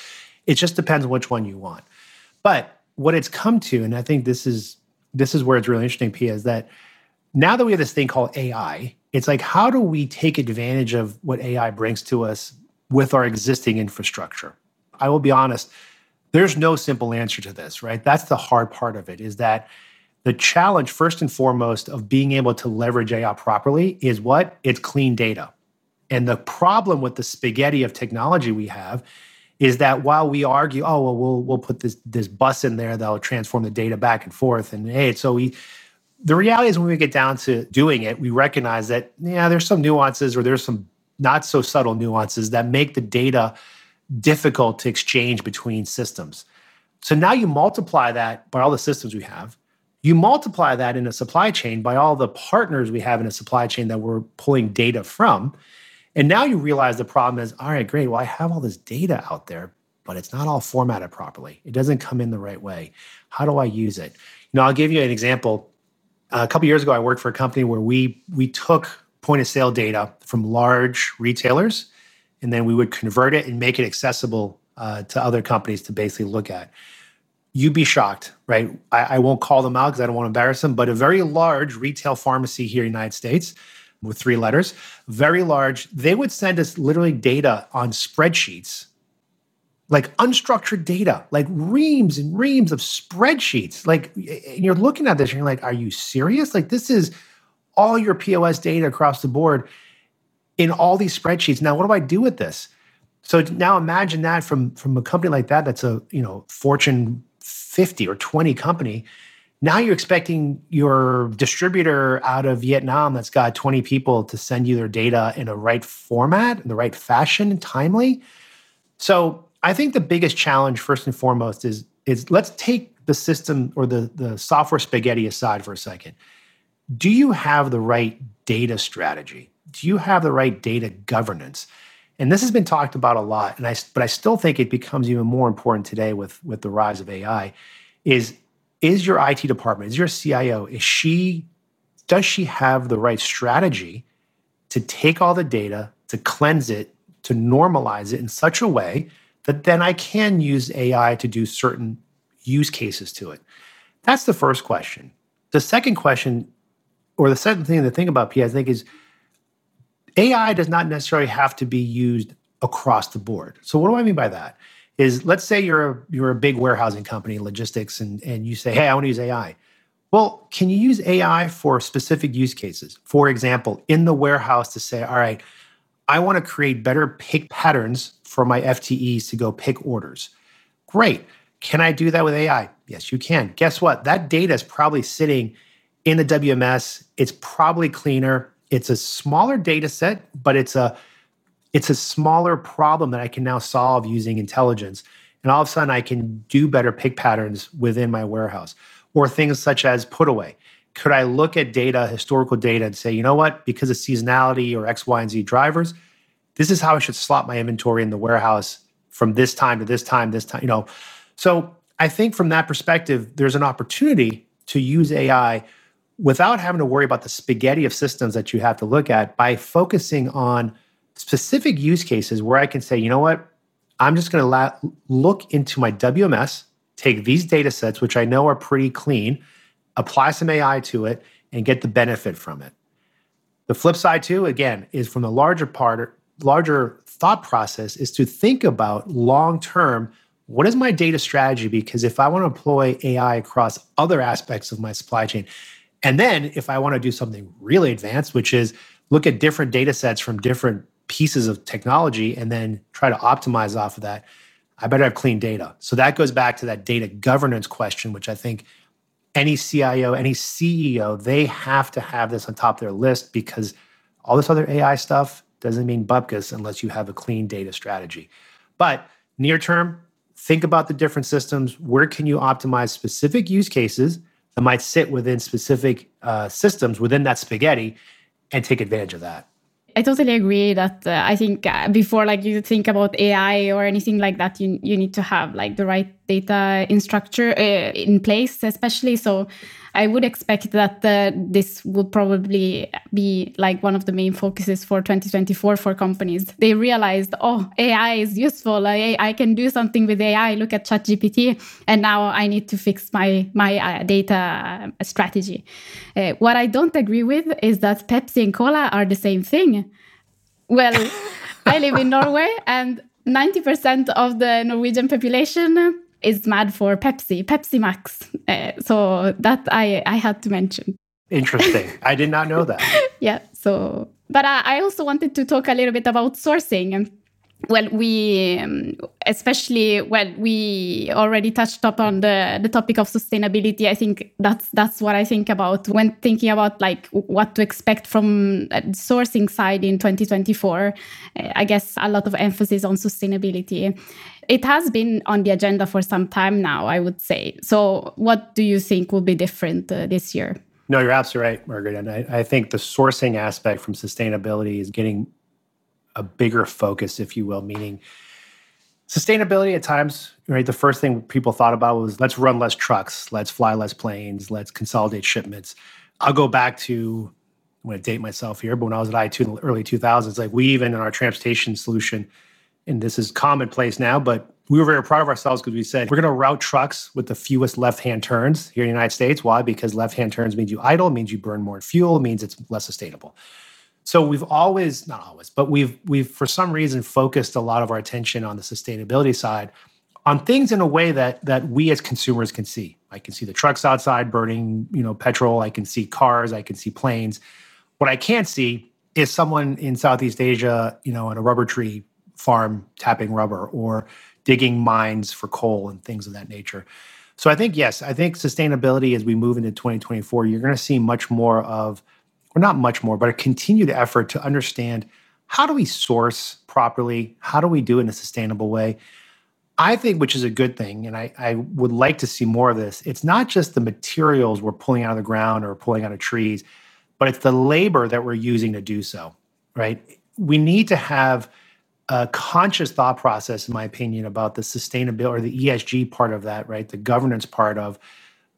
It just depends which one you want. But what it's come to, and I think this is this is where it's really interesting, Pia, is that now that we have this thing called AI, it's like how do we take advantage of what AI brings to us with our existing infrastructure? I will be honest, there's no simple answer to this, right? That's the hard part of it, is that the challenge, first and foremost, of being able to leverage AI properly is what? It's clean data. And the problem with the spaghetti of technology we have is that while we argue, oh well, we'll we'll put this this bus in there that'll transform the data back and forth, and hey, so we. The reality is, when we get down to doing it, we recognize that yeah, there's some nuances or there's some not so subtle nuances that make the data difficult to exchange between systems. So now you multiply that by all the systems we have, you multiply that in a supply chain by all the partners we have in a supply chain that we're pulling data from. And now you realize the problem is all right, great. Well, I have all this data out there, but it's not all formatted properly. It doesn't come in the right way. How do I use it? You know, I'll give you an example. a couple years ago, I worked for a company where we we took point of sale data from large retailers, and then we would convert it and make it accessible uh, to other companies to basically look at you'd be shocked, right? I, I won't call them out because I don't want to embarrass them, but a very large retail pharmacy here in the United States with three letters, very large, they would send us literally data on spreadsheets, like unstructured data, like reams and reams of spreadsheets. Like you're looking at this and you're like, are you serious? Like this is all your POS data across the board in all these spreadsheets. Now, what do I do with this? So now imagine that from from a company like that that's a you know Fortune 50 or 20 company. Now you're expecting your distributor out of Vietnam that's got 20 people to send you their data in a right format, in the right fashion, and timely. So I think the biggest challenge, first and foremost, is is let's take the system or the, the software spaghetti aside for a second. Do you have the right data strategy? Do you have the right data governance? And this has been talked about a lot, and I, but I still think it becomes even more important today with, with the rise of AI. Is is your IT department, is your CIO, is she does she have the right strategy to take all the data, to cleanse it, to normalize it in such a way that then I can use AI to do certain use cases to it? That's the first question. The second question, or the second thing to think about, P, I think, is AI does not necessarily have to be used across the board. So what do I mean by that? Is let's say you're a, you're a big warehousing company, logistics, and, and you say, hey, I want to use AI. Well, can you use AI for specific use cases? For example, in the warehouse to say, all right, I want to create better pick patterns for my FTEs to go pick orders. Great. Can I do that with AI? Yes, you can. Guess what? That data is probably sitting in the WMS. It's probably cleaner. It's a smaller data set, but it's a it's a smaller problem that I can now solve using intelligence. And all of a sudden I can do better pick patterns within my warehouse. Or things such as put away. Could I look at data, historical data, and say, you know what, because of seasonality or X, Y, and Z drivers, this is how I should slot my inventory in the warehouse from this time to this time, this time, you know. So I think from that perspective, there's an opportunity to use AI without having to worry about the spaghetti of systems that you have to look at by focusing on specific use cases where I can say, you know what, I'm just going to la- look into my WMS, take these data sets, which I know are pretty clean, apply some AI to it, and get the benefit from it. The flip side, too, again, is from the larger part, larger thought process is to think about long term what is my data strategy? Because if I want to employ AI across other aspects of my supply chain, and then if I want to do something really advanced, which is look at different data sets from different pieces of technology and then try to optimize off of that, I better have clean data. So that goes back to that data governance question, which I think any CIO, any CEO, they have to have this on top of their list because all this other AI stuff doesn't mean bupkis unless you have a clean data strategy. But near term, think about the different systems. Where can you optimize specific use cases that might sit within specific uh, systems within that spaghetti and take advantage of that? I totally agree that uh, I think uh, before like you think about AI or anything like that, you you need to have like the right data in structure uh, in place, especially. So I would expect that uh, this will probably be like one of the main focuses for 2024 for companies. They realized, oh, AI is useful. I, I can do something with AI. Look at ChatGPT, and now I need to fix my my uh, data strategy. Uh, what I don't agree with is that Pepsi and cola are the same thing. Well, I live in Norway, and 90% of the Norwegian population is mad for Pepsi, Pepsi Max. Uh, so that I, I had to mention. Interesting. I did not know that. yeah. So, but I, I also wanted to talk a little bit about sourcing well we um, especially well we already touched upon the the topic of sustainability. I think that's that's what i think about when thinking about like what to expect from sourcing side in 2024 uh, i guess a lot of emphasis on sustainability. It has been on the agenda for some time now i would say. So what do you think will be different uh, this year? No, you're absolutely right, Margaret. And I, I, think the sourcing aspect from sustainability is getting a bigger focus, if you will, meaning sustainability at times, right? The first thing people thought about was let's run less trucks, let's fly less planes, let's consolidate shipments. I'll go back to I'm going to date myself here, but when I was at I2 in the early 2000s, like we even in our transportation solution, and this is commonplace now, but we were very proud of ourselves because we said we're going to route trucks with the fewest left-hand turns here in the United States. Why? Because left-hand turns means you idle, means you burn more fuel, means it's less sustainable. So we've always, not always, but we've we've for some reason focused a lot of our attention on the sustainability side on things in a way that that we as consumers can see. I can see the trucks outside burning, you know, petrol, I can see cars, I can see planes. What I can't see is someone in Southeast Asia, you know, in a rubber tree farm tapping rubber or digging mines for coal and things of that nature. So I think yes, I think sustainability as we move into 2024, you're going to see much more of or not much more, but a continued effort to understand how do we source properly? How do we do it in a sustainable way? I think, which is a good thing, and I, I would like to see more of this, it's not just the materials we're pulling out of the ground or pulling out of trees, but it's the labor that we're using to do so, right? We need to have a conscious thought process, in my opinion, about the sustainability or the ESG part of that, right? The governance part of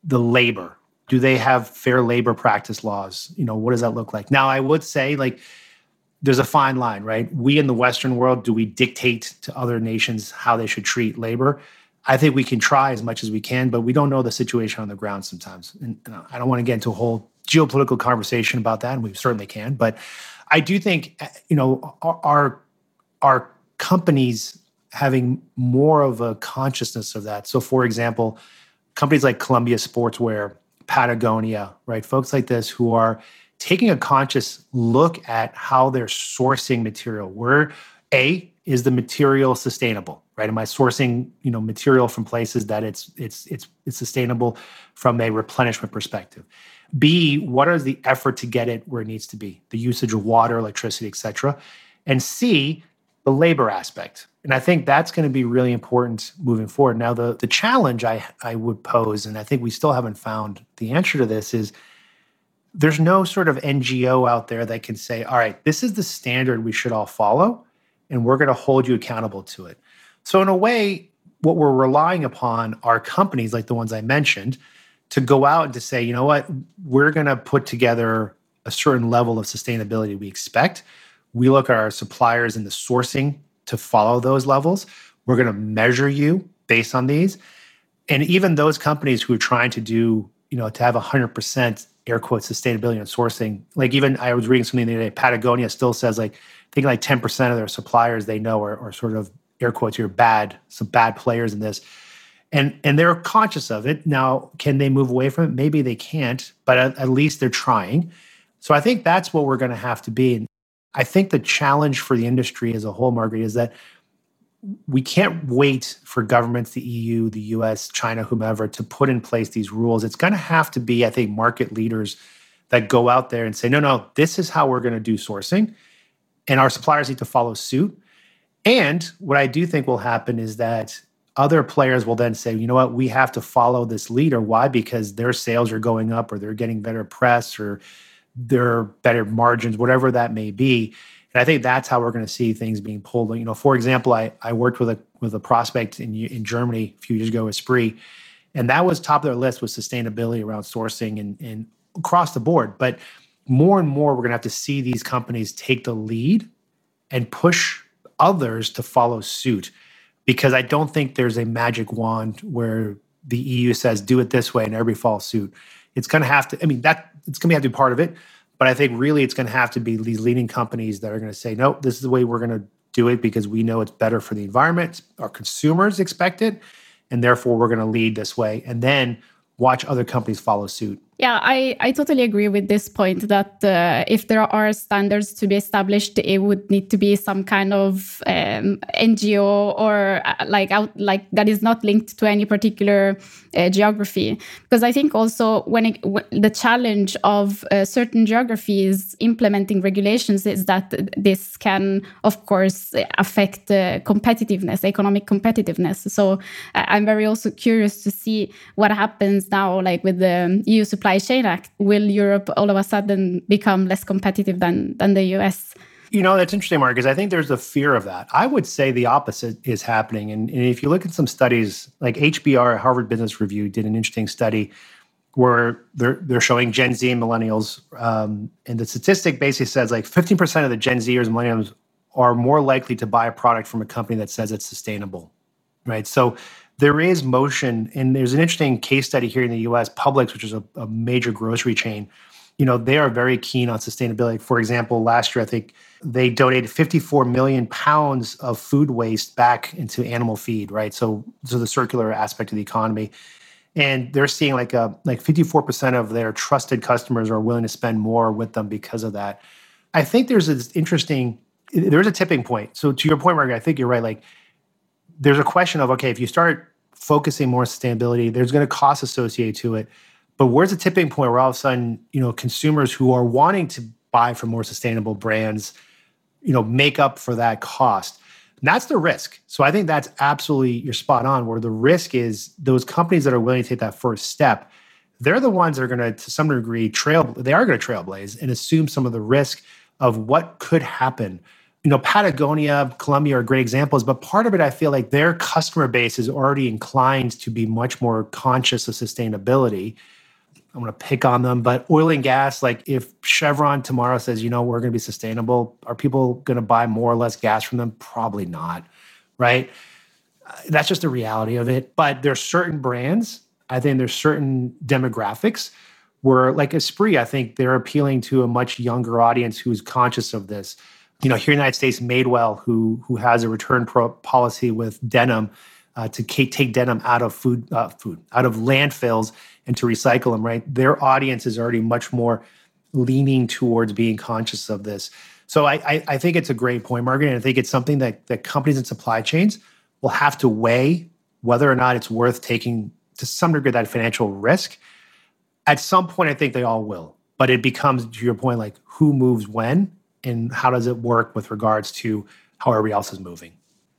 the labor. Do they have fair labor practice laws? You know, what does that look like? Now, I would say, like, there's a fine line, right? We in the Western world, do we dictate to other nations how they should treat labor? I think we can try as much as we can, but we don't know the situation on the ground sometimes. And, and I don't want to get into a whole geopolitical conversation about that, and we certainly can. But I do think, eh, you know, our our companies having more of a consciousness of that. So, for example, companies like Columbia Sportswear, Patagonia, right? Folks like this who are taking a conscious look at how they're sourcing material. Where A is the material sustainable, right? Am I sourcing, you know, material from places that it's it's it's it's sustainable from a replenishment perspective? B, what is the effort to get it where it needs to be? The usage of water, electricity, etc. And C, the labor aspect. And I think that's going to be really important moving forward. Now, the the challenge I I would pose, and I think we still haven't found the answer to this, is there's no sort of NGO out there that can say, all right, this is the standard we should all follow, and we're going to hold you accountable to it. So, in a way, what we're relying upon are companies like the ones I mentioned to go out and to say, you know what, we're going to put together a certain level of sustainability we expect. We look at our suppliers and the sourcing to follow those levels. We're going to measure you based on these. And even those companies who are trying to do, you know, to have 100% air quote sustainability and sourcing. Like even I was reading something the other day, Patagonia still says like I think like 10% of their suppliers they know are, are sort of air quotes here bad, some bad players in this. And and they're conscious of it. Now, can they move away from it? Maybe they can't, but at, at least they're trying. So I think that's what we're going to have to be. And I think the challenge for the industry as a whole, Margaret, is that we can't wait for governments, the EU, the US, China, whomever, to put in place these rules. It's going to have to be, I think, market leaders that go out there and say, no, no, this is how we're going to do sourcing. And our suppliers need to follow suit. And what I do think will happen is that other players will then say, you know what, we have to follow this leader. Why? Because their sales are going up or they're getting better press or their better margins, whatever that may be. And I think that's how we're going to see things being pulled. You know, for example, I I worked with a with a prospect in in Germany a few years ago, Esprit, and that was top of their list was sustainability around sourcing and and across the board. But more and more, we're going to have to see these companies take the lead and push others to follow suit, because I don't think there's a magic wand where the EU says do it this way and everybody follows suit. It's going to have to. I mean, that it's going to have to be part of it but I think really it's going to have to be these leading companies that are going to say, no, this is the way we're going to do it because we know it's better for the environment. Our consumers expect it. And therefore, we're going to lead this way. And then watch other companies follow suit. Yeah, I, I totally agree with this point that uh, if there are standards to be established, it would need to be some kind of um, NGO or uh, like out like that is not linked to any particular uh, geography. Because I think also when it, the challenge of uh, certain geographies implementing regulations is that this can, of course, affect competitiveness, economic competitiveness. So uh, I'm very also curious to see what happens now, like with the EU supply supply chain act, will Europe all of a sudden become less competitive than than the US? You know, that's interesting, Mark, because I think there's a fear of that. I would say the opposite is happening. And, and if you look at some studies, like HBR, Harvard Business Review, did an interesting study where they're they're showing Gen Z and millennials, um, and the statistic basically says like 15% of the Gen Zers and millennials are more likely to buy a product from a company that says it's sustainable, right? So there is motion, and there's an interesting case study here in the U.S. Publix, which is a, a major grocery chain. You know, they are very keen on sustainability. For example, last year I think they donated 54 million pounds of food waste back into animal feed, right? So, so the circular aspect of the economy, and they're seeing like a like 54 percent of their trusted customers are willing to spend more with them because of that. I think there's this interesting there's a tipping point. So to your point, Margaret, I think you're right. Like there's a question of okay, if you start focusing more sustainability, there's going to cost associated to it. But where's the tipping point where all of a sudden, you know, consumers who are wanting to buy from more sustainable brands, you know, make up for that cost? And that's the risk. So I think that's absolutely you're spot on. Where the risk is those companies that are willing to take that first step, they're the ones that are going to, to some degree, trail. They are going to trailblaze and assume some of the risk of what could happen. You know, Patagonia, Columbia are great examples, but part of it, I feel like their customer base is already inclined to be much more conscious of sustainability. I'm going to pick on them, but oil and gas, like if Chevron tomorrow says, you know, we're going to be sustainable, are people going to buy more or less gas from them? Probably not, right? That's just the reality of it. But there's certain brands, I think there's certain demographics where, like Esprit, I think they're appealing to a much younger audience who's conscious of this. You know, here in the United States, Madewell, who who has a return pro- policy with denim uh, to take denim out of food, uh, food out of landfills and to recycle them, right? Their audience is already much more leaning towards being conscious of this. So I, I, I think it's a great point, Margaret. And I think it's something that, that companies and supply chains will have to weigh whether or not it's worth taking to some degree that financial risk. At some point, I think they all will. But it becomes, to your point, like who moves when and how does it work with regards to how everybody else is moving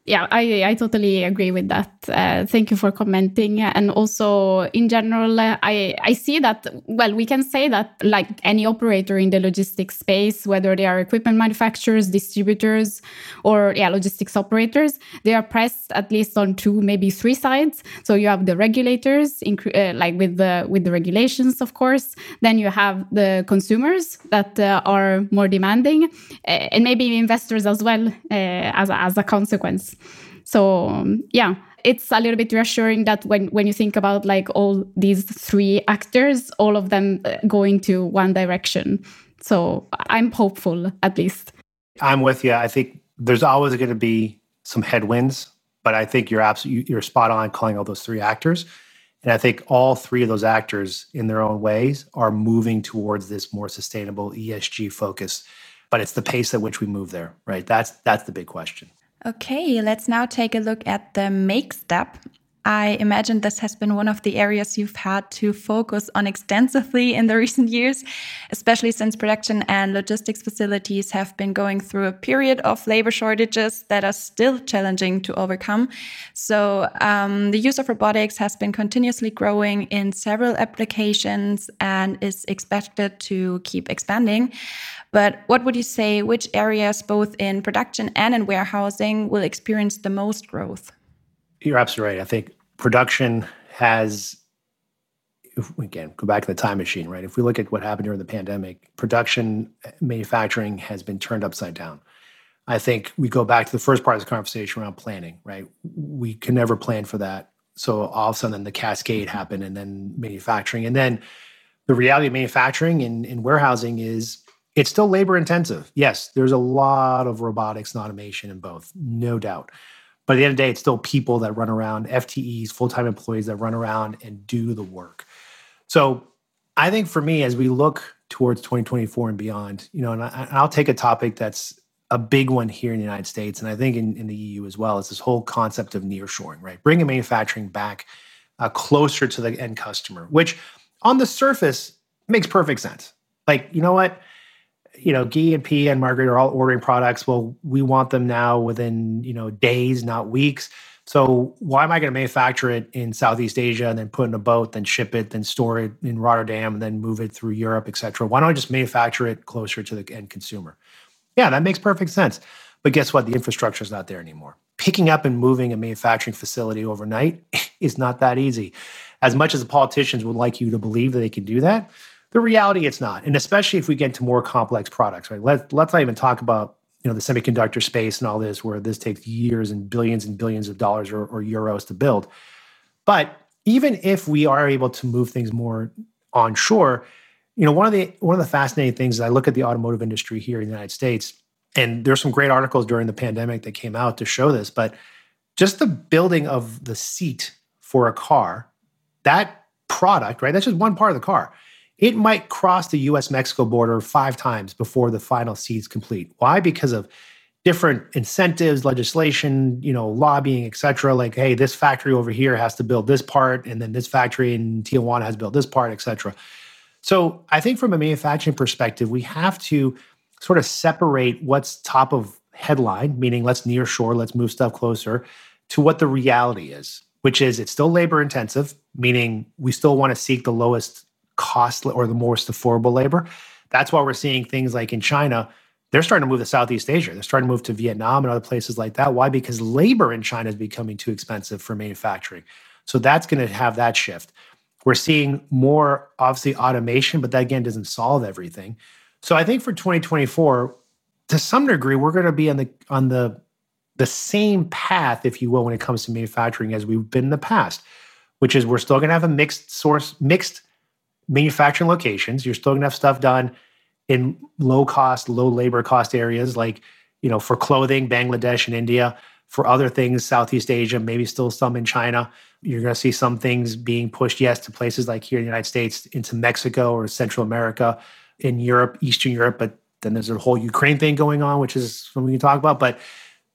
yeah, I, I totally agree with that. Uh, thank you for commenting. And also, in general, uh, I, I see that, well, we can say that like any operator in the logistics space, whether they are equipment manufacturers, distributors, or yeah, logistics operators, they are pressed at least on two, maybe three sides. So you have the regulators, uh, like with the, with the regulations, of course. Then you have the consumers that uh, are more demanding, uh, and maybe investors as well uh, as, as a consequence. So um, yeah, it's a little bit reassuring that when when you think about like all these three actors, all of them uh, going to one direction. So I'm hopeful at least. I'm with you. I think there's always going to be some headwinds, but I think you're absolutely you're spot on calling all those three actors. And I think all three of those actors in their own ways are moving towards this more sustainable ESG focus. But it's the pace at which we move there, right? That's that's the big question. Okay, let's now take a look at the make step. I imagine this has been one of the areas you've had to focus on extensively in the recent years, especially since production and logistics facilities have been going through a period of labor shortages that are still challenging to overcome. So, um, the use of robotics has been continuously growing in several applications and is expected to keep expanding. But what would you say, which areas, both in production and in warehousing, will experience the most growth? You're absolutely right. I think production has, if we again go back to the time machine, right? If we look at what happened during the pandemic, production, uh, manufacturing has been turned upside down. I think we go back to the first part of the conversation around planning, right? We can never plan for that. So all of a sudden, the cascade happened, and then manufacturing, and then the reality of manufacturing and, and warehousing is it's still labor intensive. Yes, there's a lot of robotics and automation in both, no doubt. But at the end of the day, it's still people that run around, FTEs, full time employees that run around and do the work. So I think for me, as we look towards 2024 and beyond, you know, and, I, will take a topic that's a big one here in the United States, and I think in, in the EU as well, is this whole concept of nearshoring, right? Bringing manufacturing back uh, closer to the end customer, which on the surface makes perfect sense. Like, you know what? You know, Guy and P and Margaret are all ordering products. Well, we want them now within, you know, days, not weeks. So why am I going to manufacture it in Southeast Asia and then put in a boat, then ship it, then store it in Rotterdam, and then move it through Europe, et cetera? Why don't I just manufacture it closer to the end consumer? Yeah, that makes perfect sense. But guess what? The infrastructure is not there anymore. Picking up and moving a manufacturing facility overnight is not that easy. As much as the politicians would like you to believe that they can do that, the reality, it's not. And especially if we get to more complex products, right? Let, let's not even talk about you know the semiconductor space and all this, where this takes years and billions and billions of dollars or, or euros to build. But even if we are able to move things more onshore, you know, one of the one of the fascinating things is I look at the automotive industry here in the United States, and there's some great articles during the pandemic that came out to show this, but just the building of the seat for a car, that product, right? That's just one part of the car it might cross the US Mexico border five times before the final seed's complete. Why? Because of different incentives, legislation, you know, lobbying, et cetera. Like, hey, this factory over here has to build this part, and then this factory in Tijuana has built this part, et cetera. So I think from a manufacturing perspective, we have to sort of separate what's top of headline, meaning let's near shore, let's move stuff closer, to what the reality is, which is it's still labor intensive, meaning we still want to seek the lowest cost or the most affordable labor. That's why we're seeing things like in China, they're starting to move to Southeast Asia. They're starting to move to Vietnam and other places like that. Why? Because labor in China is becoming too expensive for manufacturing. So that's going to have that shift. We're seeing more, obviously, automation, but that again doesn't solve everything. So I think for 2024, to some degree, we're going to be on the on the the same path, if you will, when it comes to manufacturing as we've been in the past, which is we're still going to have a mixed source, mixed manufacturing locations. You're still going to have stuff done in low cost, low labor cost areas like, you know, for clothing, Bangladesh and India. For other things, Southeast Asia, maybe still some in China. You're going to see some things being pushed, yes, to places like here in the United States, into Mexico or Central America, in Europe, Eastern Europe. But then there's a whole Ukraine thing going on, which is something we can talk about. But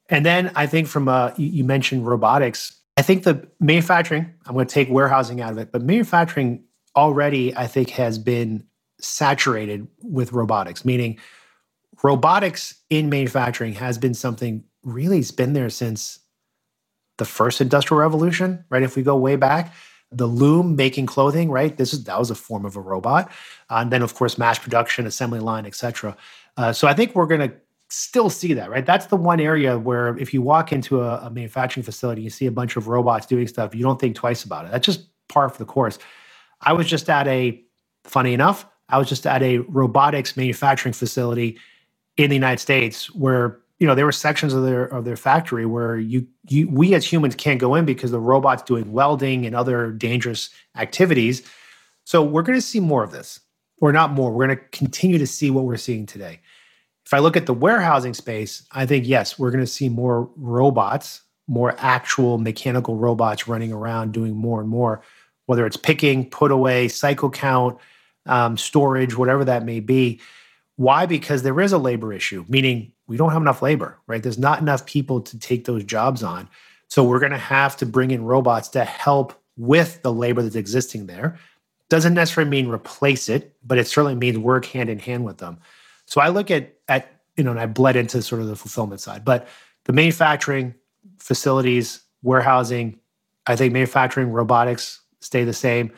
and then I think from uh, you, you mentioned robotics. I think the manufacturing. I'm going to take warehousing out of it, but manufacturing already, I think, has been saturated with robotics, meaning robotics in manufacturing has been something really has been there since the first industrial revolution, right? If we go way back, the loom making clothing, right? This is that was a form of a robot, uh, and then of course mass production, assembly line, etc. Uh, so I think we're going to still see that, right? That's the one area where if you walk into a, a manufacturing facility, you see a bunch of robots doing stuff, you don't think twice about it. That's just par for the course. I was just at a, funny enough, I was just at a robotics manufacturing facility in the United States where you know there were sections of their of their factory where you you we as humans can't go in because the robot's doing welding and other dangerous activities. So we're going to see more of this, or not more. We're going to continue to see what we're seeing today. If I look at the warehousing space, I think yes, we're going to see more robots, more actual mechanical robots running around doing more and more, whether it's picking, put away, cycle count, um, storage, whatever that may be. Why? Because there is a labor issue, meaning we don't have enough labor, right? There's not enough people to take those jobs on. So we're going to have to bring in robots to help with the labor that's existing there. Doesn't necessarily mean replace it, but it certainly means work hand in hand with them. So I look at at you know, and I bled into sort of the fulfillment side, but the manufacturing facilities, warehousing, I think manufacturing, robotics stay the same.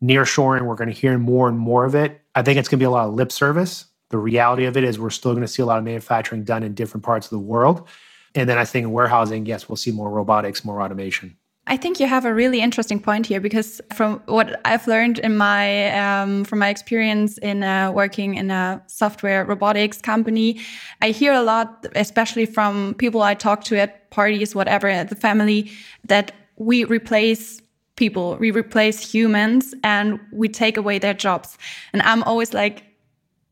Near shoring, we're going to hear more and more of it. I think it's going to be a lot of lip service the reality of it is we're still going to see a lot of manufacturing done in different parts of the world. And then I think in warehousing, yes, we'll see more robotics, more automation. I think you have a really interesting point here because from what I've learned in my um, from my experience in uh, working in a software robotics company, I hear a lot, especially from people I talk to at parties, whatever, at the family, that we replace people, we replace humans, and we take away their jobs. And I'm always like,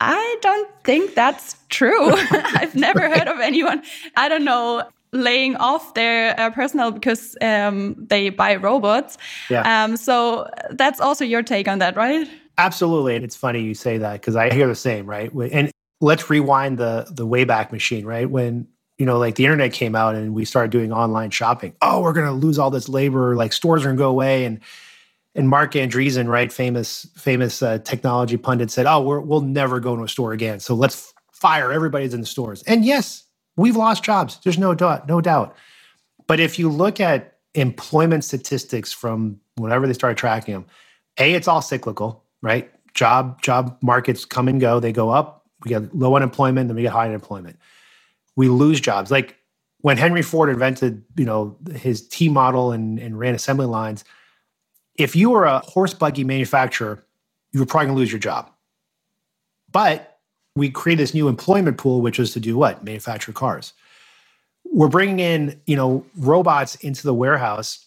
I don't think that's true. I've never heard of anyone, I don't know, laying off their uh, personnel because um, they buy robots. Yeah. Um, so that's also your take on that, right? Absolutely. And it's funny you say that because I hear the same, right? And let's rewind the the Wayback Machine, right? When you know, like the internet came out and we started doing online shopping. Oh, we're going to lose all this labor. Like stores are going to go away. And and Marc Andreessen, right, famous famous uh, technology pundit, said, "Oh, we will never go to a store again. So let's fire everybody's in the stores." And yes, we've lost jobs. There's no doubt, no doubt. But if you look at employment statistics from whenever they started tracking them, a it's all cyclical, right? Job job markets come and go. They go up. We get low unemployment, then we get high unemployment. We lose jobs. Like when Henry Ford invented, you know, his T model and, and ran assembly lines if you were a horse buggy manufacturer, you were probably going to lose your job. But we created this new employment pool, which is to do what? Manufacture cars. We're bringing in, you know, robots into the warehouse.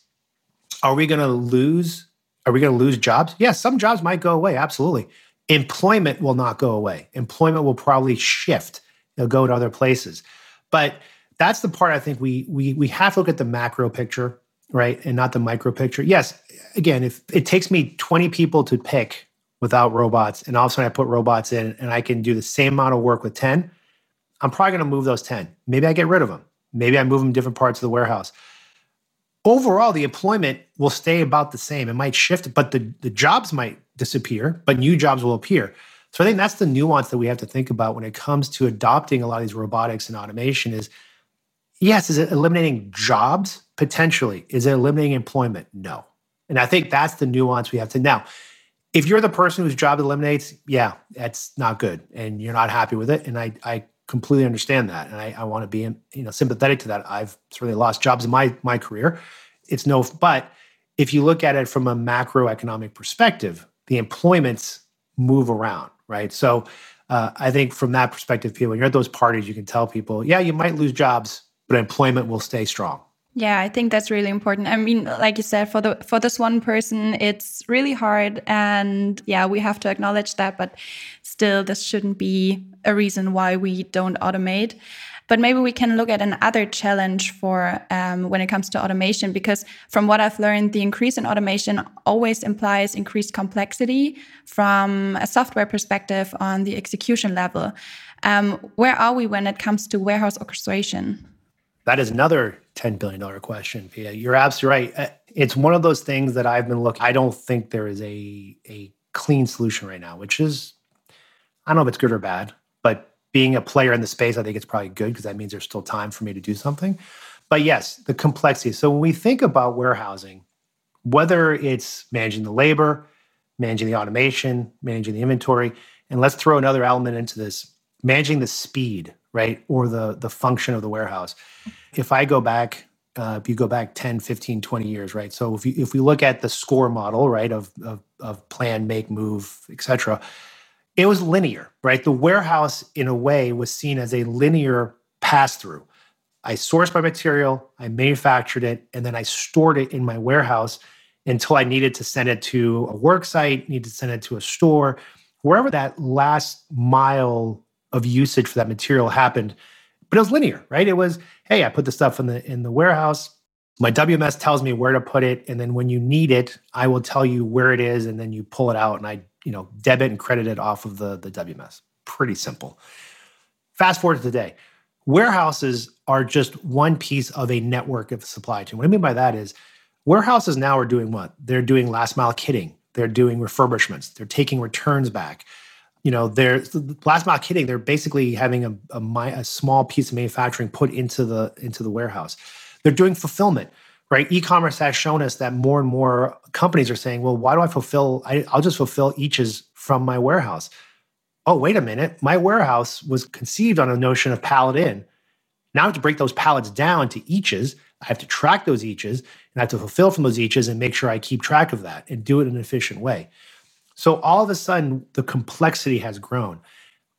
Are we going to lose? Are we going to lose jobs? Yes, some jobs might go away. Absolutely. Employment will not go away. Employment will probably shift. They'll go to other places. But that's the part I think we we we have to look at the macro picture right? And not the micro picture. Yes, again, if it takes me 20 people to pick without robots, and all of a sudden I put robots in and I can do the same amount of work with 10, I'm probably going to move those 10. Maybe I get rid of them. Maybe I move them to different parts of the warehouse. Overall, the employment will stay about the same. It might shift, but the, the jobs might disappear, but new jobs will appear. So I think that's the nuance that we have to think about when it comes to adopting a lot of these robotics and automation is yes, is it eliminating jobs? Potentially. Is it eliminating employment? No. And I think that's the nuance we have to now. If you're the person whose job eliminates, yeah, that's not good, and you're not happy with it. And I, I completely understand that, and I, I want to be, you know, sympathetic to that. I've certainly lost jobs in my my career. It's no, but if you look at it from a macroeconomic perspective, the employments move around, right? So uh, I think from that perspective, people, when you're at those parties, you can tell people, yeah, you might lose jobs, but employment will stay strong. Yeah, I think that's really important. I mean, like you said, for the for this one person, it's really hard, and yeah, we have to acknowledge that. But still, this shouldn't be a reason why we don't automate. But maybe we can look at another challenge for um, when it comes to automation, because from what I've learned, the increase in automation always implies increased complexity from a software perspective on the execution level. Um, where are we when it comes to warehouse orchestration? That is another $10 billion question, Pia. You're absolutely right. Uh, it's one of those things that I've been looking, I don't think there is a, a clean solution right now, which is, I don't know if it's good or bad, being a player in the space, I think it's probably good because that means there's still time for me to do something. But yes, the complexity. So when we think about warehousing, whether it's managing the labor, managing the automation, managing the inventory, and let's throw another element into this, managing the speed, right? Or the the function of the warehouse. If I go back uh, if you go back 10 15 20 years right so if, you, if we look at the SCOR model right of, of, of plan make move etc it was linear, right? The warehouse, in a way, was seen as a linear pass through. I sourced my material, I manufactured it, and then I stored it in my warehouse until I needed to send it to a work site, needed to send it to a store, wherever that last mile of usage for that material happened. But it was linear, right? It was, hey, I put the stuff in the in the warehouse. My WMS tells me where to put it, and then when you need it, I will tell you where it is, and then you pull it out, and I you know, debit and credit it off of the, the WMS. Pretty simple. Fast forward to today. Warehouses are just one piece of a network of supply chain. What I mean by that is warehouses now are doing what? They're doing last mile kitting. They're doing refurbishments. They're taking returns back. You know, they're last mile kitting. They're basically having a, a, a small piece of manufacturing put into the into the warehouse. They're doing fulfillment right? E-commerce has shown us that more and more companies are saying, well, why do I fulfill? I, will just fulfill eaches from my warehouse. Oh, wait a minute. My warehouse was conceived on a notion of pallet in. Now I have to break those pallets down to eaches. I have to track those eaches and I have to fulfill from those eaches and make sure I keep track of that and do it in an efficient way. So all of a sudden, the complexity has grown.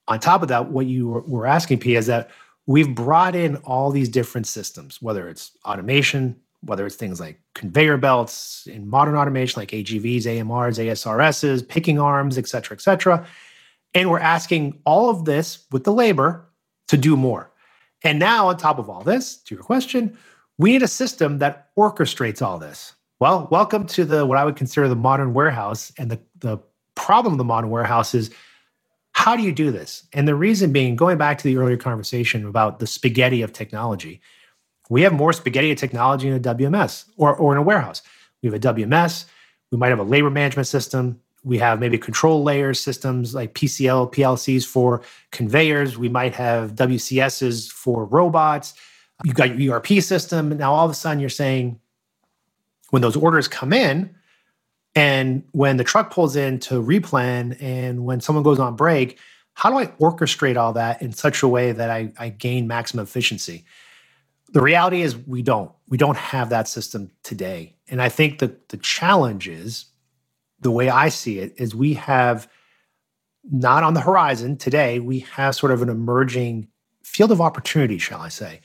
On top of that, what you were asking, P, is that we've brought in all these different systems, whether it's automation, whether it's things like conveyor belts in modern automation like AGVs, AMRs, ASRSs, picking arms, et cetera, et cetera. And we're asking all of this with the labor to do more. And now, on top of all this, to your question, we need a system that orchestrates all this. Well, welcome to the what I would consider the modern warehouse. And the, the problem of the modern warehouse is how do you do this? And the reason being, going back to the earlier conversation about the spaghetti of technology, we have more spaghetti technology in a WMS or, or in a warehouse. We have a WMS. We might have a labor management system. We have maybe control layer systems like PCL, PLCs for conveyors. We might have WCSs for robots. You've got your ERP system. Now, all of a sudden, you're saying when those orders come in, and when the truck pulls in to replan, and when someone goes on break, how do I orchestrate all that in such a way that I, I gain maximum efficiency? The reality is we don't we don't have that system today. And i think that the challenge is the way i see it is we have not on the horizon today we have sort of an emerging field of opportunity shall i say.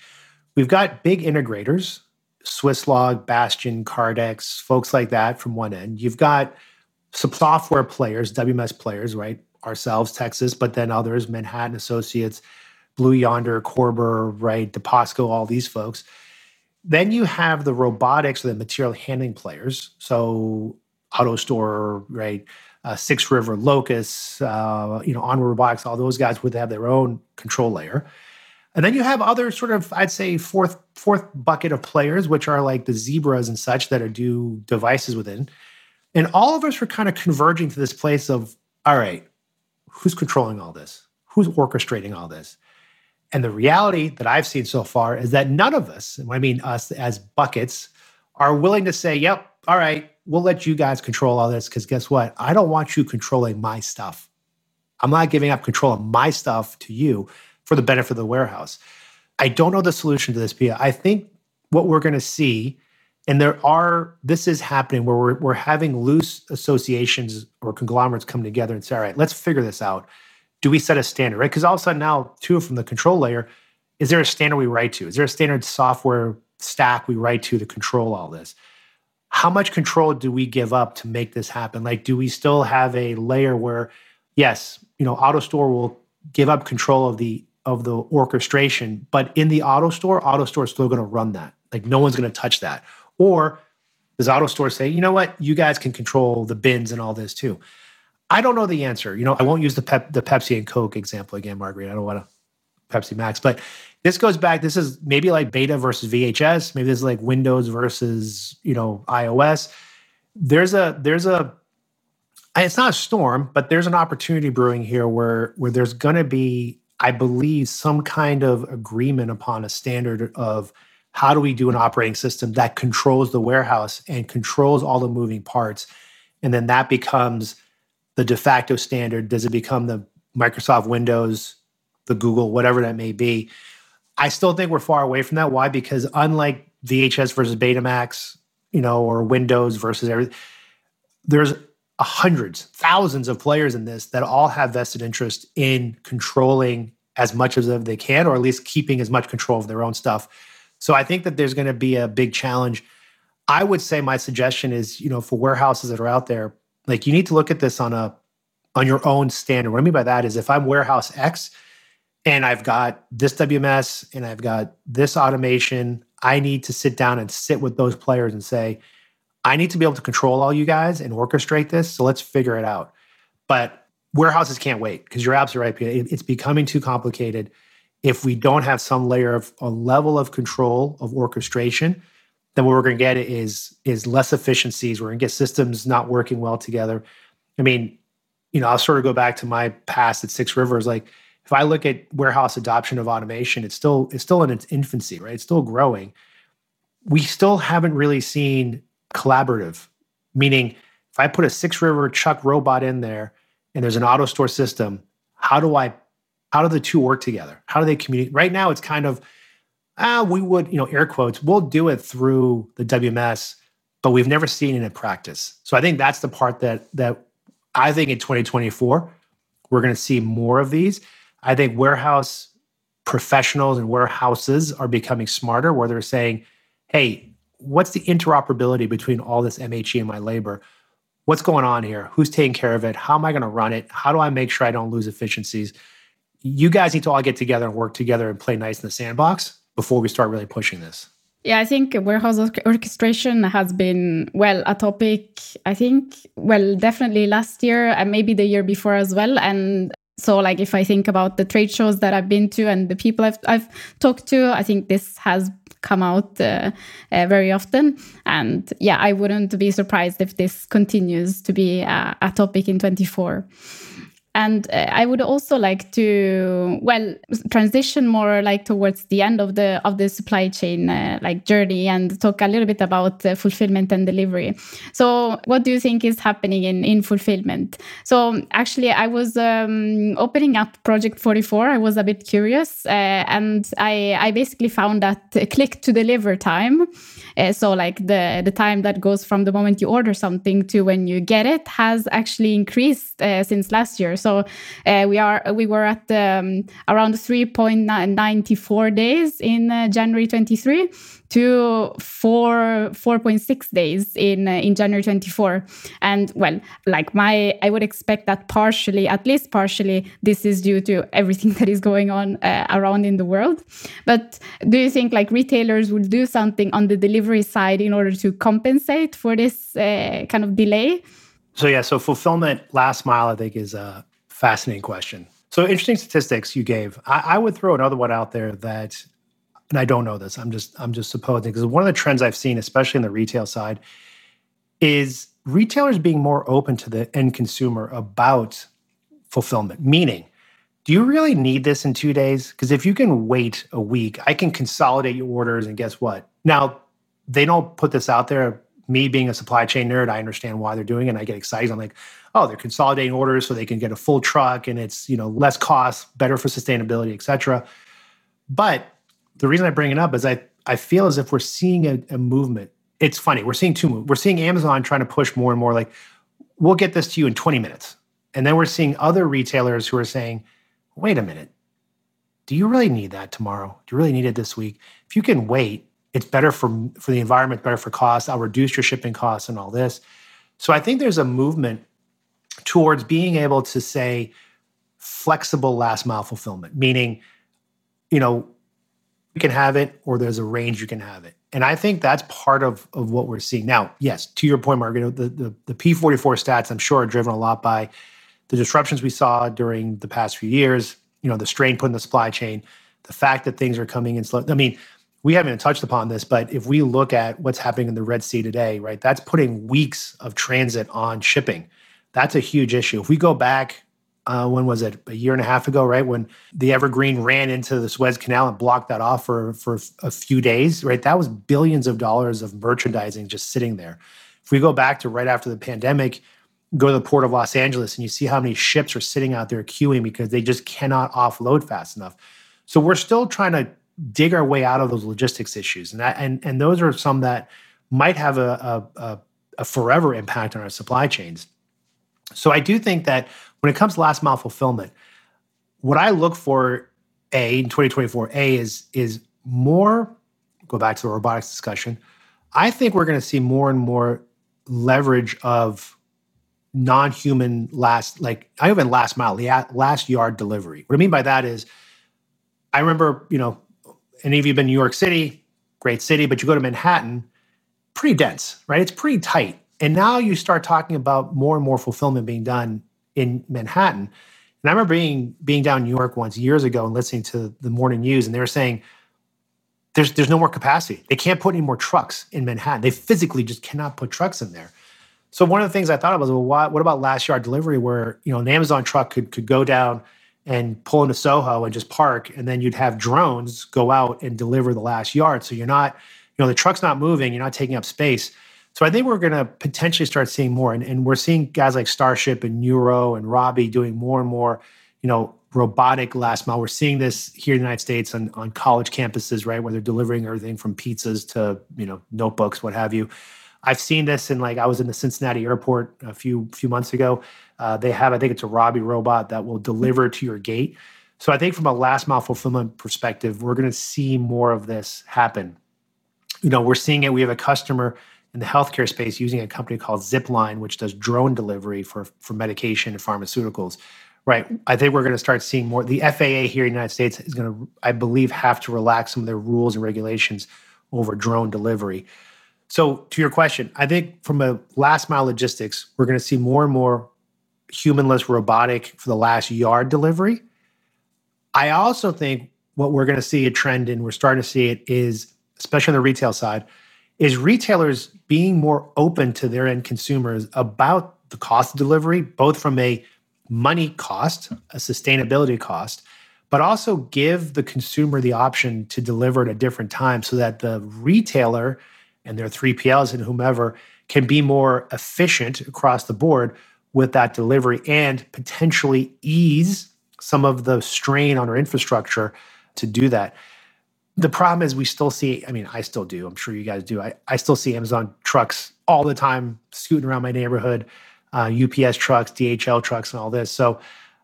We've got big integrators swisslog Bastian Kardex folks like that from one end. You've got some software players wms players right? Ourselves Tecsys, but then others manhattan associates Blue Yonder, Körber, right, Deposco, all these folks. Then you have the robotics or the material handling players. So AutoStore, right, uh, Six River, Locus, uh, you know, Onward Robotics, all those guys would have their own control layer. And then you have other sort of, I'd say, fourth fourth bucket of players, which are like the zebras and such that are do devices within. And all of us are kind of converging to this place of, all right, who's controlling all this? Who's orchestrating all this? And the reality that I've seen so far is that none of us, I mean us as buckets, are willing to say, yep, all right, we'll let you guys control all this because guess what? I don't want you controlling my stuff. I'm not giving up control of my stuff to you for the benefit of the warehouse. I don't know the solution to this, Pia. I think what we're going to see, and there are, this is happening where we're, we're having loose associations or conglomerates come together and say, all right, let's figure this out. Do we set a standard, right? Because all of a sudden now, too, from the control layer, is there a standard we write to? Is there a standard software stack we write to to control all this? How much control do we give up to make this happen? Like, do we still have a layer where, yes, you know, AutoStore will give up control of the of the orchestration, but in the AutoStore, AutoStore is still going to run that. Like, no one's going to touch that. Or does AutoStore say, you know what, you guys can control the bins and all this too? I don't know the answer. You know, I won't use the Pep, the Pepsi and Coke example again, Marguerite. I don't want to Pepsi Max, but this goes back. This is maybe like beta versus VHS. Maybe this is like Windows versus you know iOS. There's a there's a it's not a storm, but there's an opportunity brewing here where where there's going to be, I believe, some kind of agreement upon a standard of how do we do an operating system that controls the warehouse and controls all the moving parts, and then that becomes the de facto standard. Does it become the Microsoft Windows, the Google, whatever that may be? I still think we're far away from that. Why? Because unlike VHS versus Betamax, you know, or Windows versus everything, there's hundreds, thousands of players in this that all have vested interest in controlling as much as they can, or at least keeping as much control of their own stuff. So I think that there's going to be a big challenge. I would say my suggestion is, you know, for warehouses that are out there, like you need to look at this on a on your own standard. What I mean by that is if I'm warehouse X, and I've got this WMS and I've got this automation. I need to sit down and sit with those players and say, I need to be able to control all you guys and orchestrate this. So let's figure it out. But warehouses can't wait because you're absolutely right, Peter. It's becoming too complicated. If we don't have some layer of a level of control of orchestration, then what we're going to get is is less efficiencies. We're going to get systems not working well together. I mean, you know, I'll sort of go back to my past at Six Rivers. Like, if I look at warehouse adoption of automation, it's still it's still in its infancy, right? It's still growing. We still haven't really seen collaborative, meaning if I put a six river chuck robot in there and there's an AutoStore system, how do I how do the two work together? How do they communicate? Right now, it's kind of ah, we would, you know, air quotes, we'll do it through the WMS, but we've never seen it in practice. So I think that's the part that that I think in 2024 we're going to see more of these. I think warehouse professionals and warehouses are becoming smarter where they're saying, hey, what's the interoperability between all this MHE and my labor? What's going on here? Who's taking care of it? How am I going to run it? How do I make sure I don't lose efficiencies? You guys need to all get together and work together and play nice in the sandbox before we start really pushing this. Yeah, I think warehouse orchestration has been, well, a topic, I think, well, definitely last year and maybe the year before as well. And so like if i think about the trade shows that i've been to and the people i've, I've talked to i think this has come out uh, uh, very often and yeah i wouldn't be surprised if this continues to be a, a topic in 24 and uh, i would also like to well transition more like towards the end of the of the supply chain uh, like journey and talk a little bit about uh, fulfillment and delivery. So what do you think is happening in in fulfillment? So actually i was um, opening up project44 i was a bit curious uh, and i i basically found that click to deliver time uh, so like the the time that goes from the moment you order something to when you get it has actually increased uh, since last year. So uh, we are we were at um, around 3.94 days in uh, January 23 to four 4.6 days in uh, in January 24 and well like my I would expect that partially at least partially this is due to everything that is going on uh, around in the world. But do you think like retailers will do something on the delivery side in order to compensate for this uh, kind of delay? So yeah so fulfillment last mile I think is a fascinating question so interesting statistics you gave I, I would throw another one out there that and I don't know this. I'm just I'm just supposing because one of the trends I've seen, especially in the retail side, is retailers being more open to the end consumer about fulfillment. Meaning, do you really need this in two days? Because if you can wait a week, I can consolidate your orders and guess what? Now, they don't put this out there. Me being a supply chain nerd, I understand why they're doing it. And I get excited. I'm like, oh, they're consolidating orders so they can get a full truck and it's, you know, less cost, better for sustainability, et cetera. But the reason I bring it up is I, I feel as if we're seeing a, a movement. It's funny. We're seeing two. We're seeing Amazon trying to push more and more like, we'll get this to you in 20 minutes. And then we're seeing other retailers who are saying, wait a minute. Do you really need that tomorrow? Do you really need it this week? If you can wait, it's better for, for the environment, better for costs I'll reduce your shipping costs and all this. So I think there's a movement towards being able to say flexible last mile fulfillment, meaning, you know, you can have it or there's a range you can have it. And I think that's part of, of what we're seeing. Now, yes, to your point, Margaret, the, the, the P44 stats, I'm sure, are driven a lot by the disruptions we saw during the past few years, you know, the strain put in the supply chain, the fact that things are coming in slow. I mean, we haven't touched upon this, but if we look at what's happening in the Red Sea today, right, that's putting weeks of transit on shipping. That's a huge issue. If we go back, uh, when was it? A year and a half ago, right? When the Evergreen ran into the Suez Canal and blocked that off for, for a few days, right? That was billions of dollars of merchandising just sitting there. If we go back to right after the pandemic, go to the port of Los Angeles and you see how many ships are sitting out there queuing because they just cannot offload fast enough. So we're still trying to dig our way out of those logistics issues, and that, and and those are some that might have a, a, a forever impact on our supply chains. So I do think that when it comes to last mile fulfillment, what I look for a in 2024 a is is more go back to the robotics discussion. I think we're going to see more and more leverage of non-human last like I even last mile, last yard delivery. What I mean by that is I remember, you know, any of you been to New York City, great city, but you go to Manhattan, pretty dense, right? It's pretty tight. And now you start talking about more and more fulfillment being done in Manhattan. And I remember being being down in New York once years ago and listening to the morning news, and they were saying there's there's no more capacity. They can't put any more trucks in Manhattan. They physically just cannot put trucks in there. So one of the things I thought of was, well, what, what about last yard delivery, where you know an Amazon truck could could go down and pull into Soho and just park, and then you'd have drones go out and deliver the last yard. So you're not, you know, the truck's not moving, you're not taking up space. So I think we're going to potentially start seeing more, and, and we're seeing guys like Starship and Nuro and Robby doing more and more, you know, robotic last mile. We're seeing this here in the United States on, on college campuses, right, where they're delivering everything from pizzas to you know notebooks, what have you. I've seen this in like I was in the Cincinnati airport a few few months ago. Uh, they have I think it's a Robby robot that will deliver to your gate. So I think from a last mile fulfillment perspective, we're going to see more of this happen. You know, we're seeing it. We have a customer in the healthcare space using a company called Zipline, which does drone delivery for for medication and pharmaceuticals. Right. I think we're going to start seeing more. The FAA here in the United States is going to, I believe, have to relax some of their rules and regulations over drone delivery. So, to your question, I think from a last mile logistics, we're going to see more and more humanless robotic for the last yard delivery. I also think what we're going to see a trend in, we're starting to see it is, especially on the retail side, is retailers being more open to their end consumers about the cost of delivery, both from a money cost, a sustainability cost, but also give the consumer the option to deliver at a different time so that the retailer and their 3PLs and whomever can be more efficient across the board with that delivery and potentially ease some of the strain on our infrastructure to do that. The problem is we still see, I mean, I still do, I'm sure you guys do. I, I still see Amazon trucks all the time scooting around my neighborhood, uh, UPS trucks, DHL trucks, and all this. So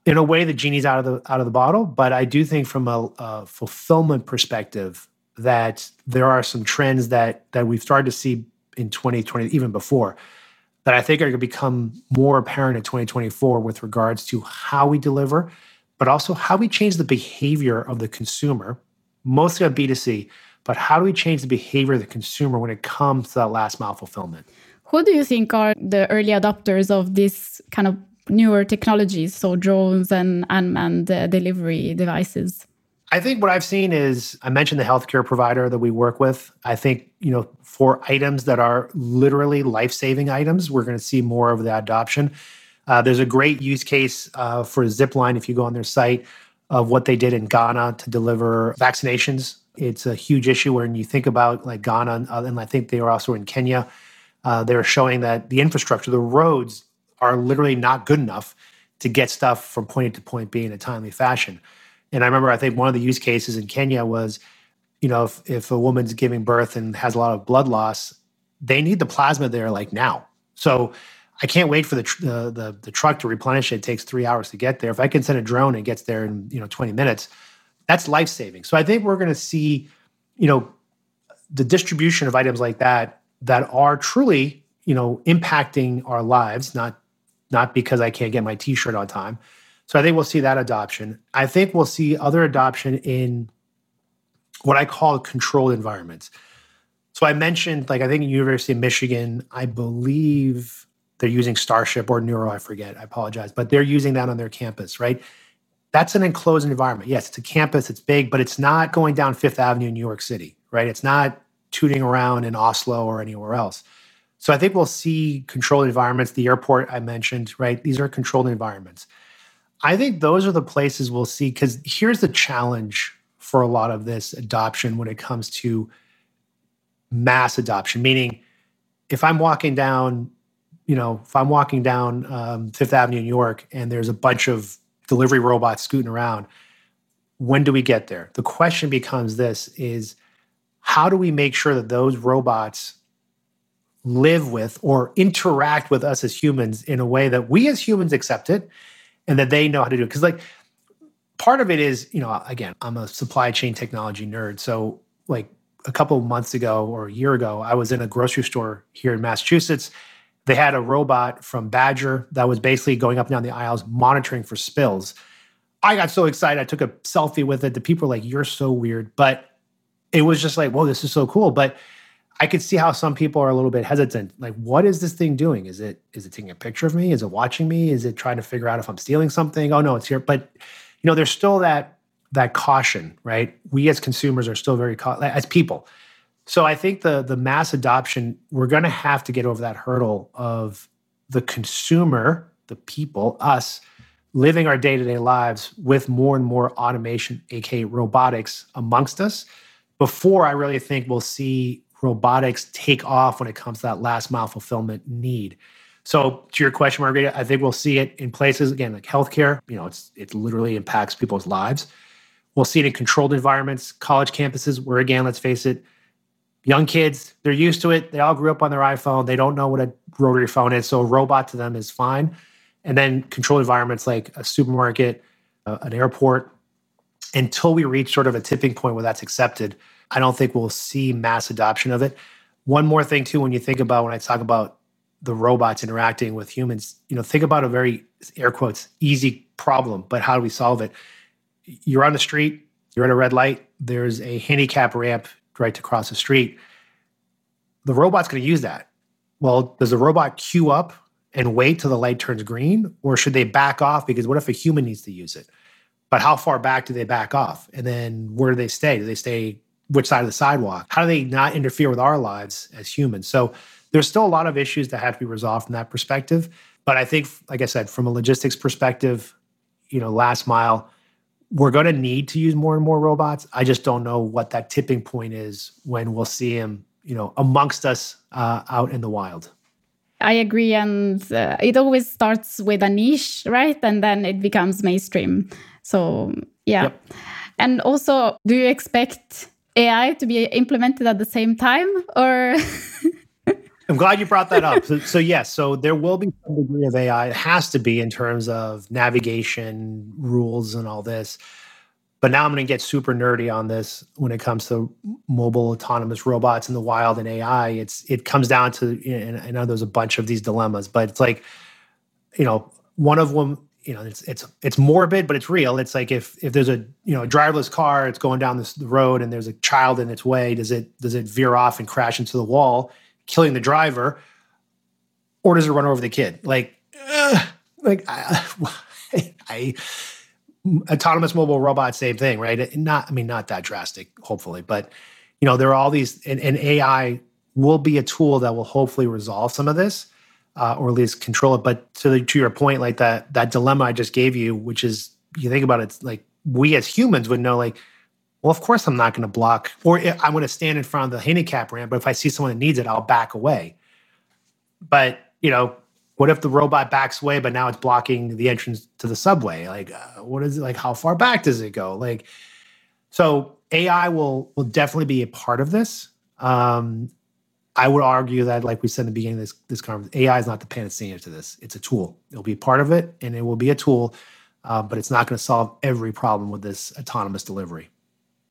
in a way, the genie's out of the out of the bottle. But I do think from a, a fulfillment perspective, that there are some trends that that we've started to see in 2020, even before, that I think are going to become more apparent in 2024 with regards to how we deliver, but also how we change the behavior of the consumer, mostly on B2C, but how do we change the behavior of the consumer when it comes to that last mile fulfillment? Who do you think are the early adopters of this kind of newer technologies, so drones and unmanned uh, delivery devices? I think what I've seen is I mentioned the healthcare provider that we work with. I think, you know, for items that are literally life saving items, we're going to see more of that adoption. Uh, there's a great use case uh, for Zipline if you go on their site. of what they did in Ghana to deliver vaccinations. It's a huge issue when you think about like Ghana, uh, and I think they were also in Kenya. Uh, they were showing that the infrastructure, the roads, are literally not good enough to get stuff from point A to point B in a timely fashion. And I remember, I think one of the use cases in Kenya was, you know, if, if a woman's giving birth and has a lot of blood loss, they need the plasma there like now. So I can't wait for the, tr- uh, the the truck to replenish it. It takes three hours to get there. If I can send a drone and gets there in you know 20 minutes, that's life saving. So I think we're going to see, you know, the distribution of items like that that are truly you know impacting our lives, not not because I can't get my T-shirt on time. So I think we'll see that adoption. I think we'll see other adoption in what I call controlled environments. So I mentioned, like I think University of Michigan, I believe they're using Starship or Nuro, I forget. I apologize, but they're using that on their campus, right? That's an enclosed environment. Yes, it's a campus, it's big, but it's not going down Fifth Avenue in New York City, right? It's not tooting around in Oslo or anywhere else. So I think we'll see controlled environments. The airport I mentioned, right? These are controlled environments. I think those are the places we'll see because here's the challenge for a lot of this adoption when it comes to mass adoption, meaning if I'm walking down you know, if I'm walking down um, Fifth Avenue, in New York, and there's a bunch of delivery robots scooting around, when do we get there? The question becomes this is how do we make sure that those robots live with or interact with us as humans in a way that we as humans accept it and that they know how to do it? Because like part of it is, you know, again, I'm a supply chain technology nerd. So like a couple months ago or a year ago, I was in a grocery store here in Massachusetts they had a robot from Badger that was basically going up and down the aisles monitoring for spills. I got so excited. I took a selfie with it. The people were like, You're so weird. But it was just like, Whoa, this is so cool. But I could see how some people are a little bit hesitant. Like, what is this thing doing? Is it is it taking a picture of me? Is it watching me? Is it trying to figure out if I'm stealing something? Oh no, it's here. But you know, there's still that that caution, right? We as consumers are still very as people so I think the the mass adoption, we're going to have to get over that hurdle of the consumer, the people, us living our day-to-day lives with more and more automation, aka robotics amongst us before I really think we'll see robotics take off when it comes to that last mile fulfillment need. So to your question, Margherita, I think we'll see it in places again like healthcare. You know, it's it literally impacts people's lives. We'll see it in controlled environments, college campuses, where again, let's face it, young kids, they're used to it. They all grew up on their iPhone. They don't know what a rotary phone is. So a robot to them is fine. And then controlled environments like a supermarket, uh, an airport, until we reach sort of a tipping point where that's accepted, I don't think we'll see mass adoption of it. One more thing, too, when you think about when I talk about the robots interacting with humans, you know, think about a very air quotes easy problem, but how do we solve it? You're on the street, you're at a red light, there's a handicap ramp right to cross the street. The robot's going to use that. Well, does the robot queue up and wait till the light turns green, or should they back off? Because what if a human needs to use it? But how far back do they back off? And then where do they stay? Do they stay which side of the sidewalk? How do they not interfere with our lives as humans? So there's still a lot of issues that have to be resolved from that perspective. But I think, like I said, from a logistics perspective, you know, last mile, we're going to need to use more and more robots. I just don't know what that tipping point is when we'll see them, you know, amongst us uh, out in the wild. I agree, and uh, it always starts with a niche, right? And then it becomes mainstream. So yeah, yep. and also, do you expect AI to be implemented at the same time, or? I'm glad you brought that up. So, so, yes, so there will be some degree of AI. It has to be in terms of navigation rules and all this. But now I'm going to get super nerdy on this when it comes to mobile autonomous robots in the wild and AI. It's it comes down to and I know there's a bunch of these dilemmas, but it's like you know one of them you know it's it's it's morbid but it's real it's like if if there's a you know a driverless car it's going down this road and there's a child in its way does it does it veer off and crash into the wall killing the driver, or does it run over the kid? Like, uh, like I, I, autonomous mobile robot, same thing, right? Not, I mean, not that drastic, hopefully, but you know, there are all these, and, and AI will be a tool that will hopefully resolve some of this, uh, or at least control it. But to the, to your point, like that that dilemma I just gave you, which is you think about it, it's like we as humans would know, like, well, of course I'm not going to block, or I'm going to stand in front of the handicap ramp. But if I see someone that needs it, I'll back away. But you know, what if the robot backs away, but now it's blocking the entrance to the subway? Like, uh, what is it? Like, how far back does it go? Like, so AI will will definitely be a part of this. Um, I would argue that, like we said in the beginning of this this conference, AI is not the panacea to this. It's a tool. It'll be part of it, and it will be a tool, uh, but it's not going to solve every problem with this autonomous delivery.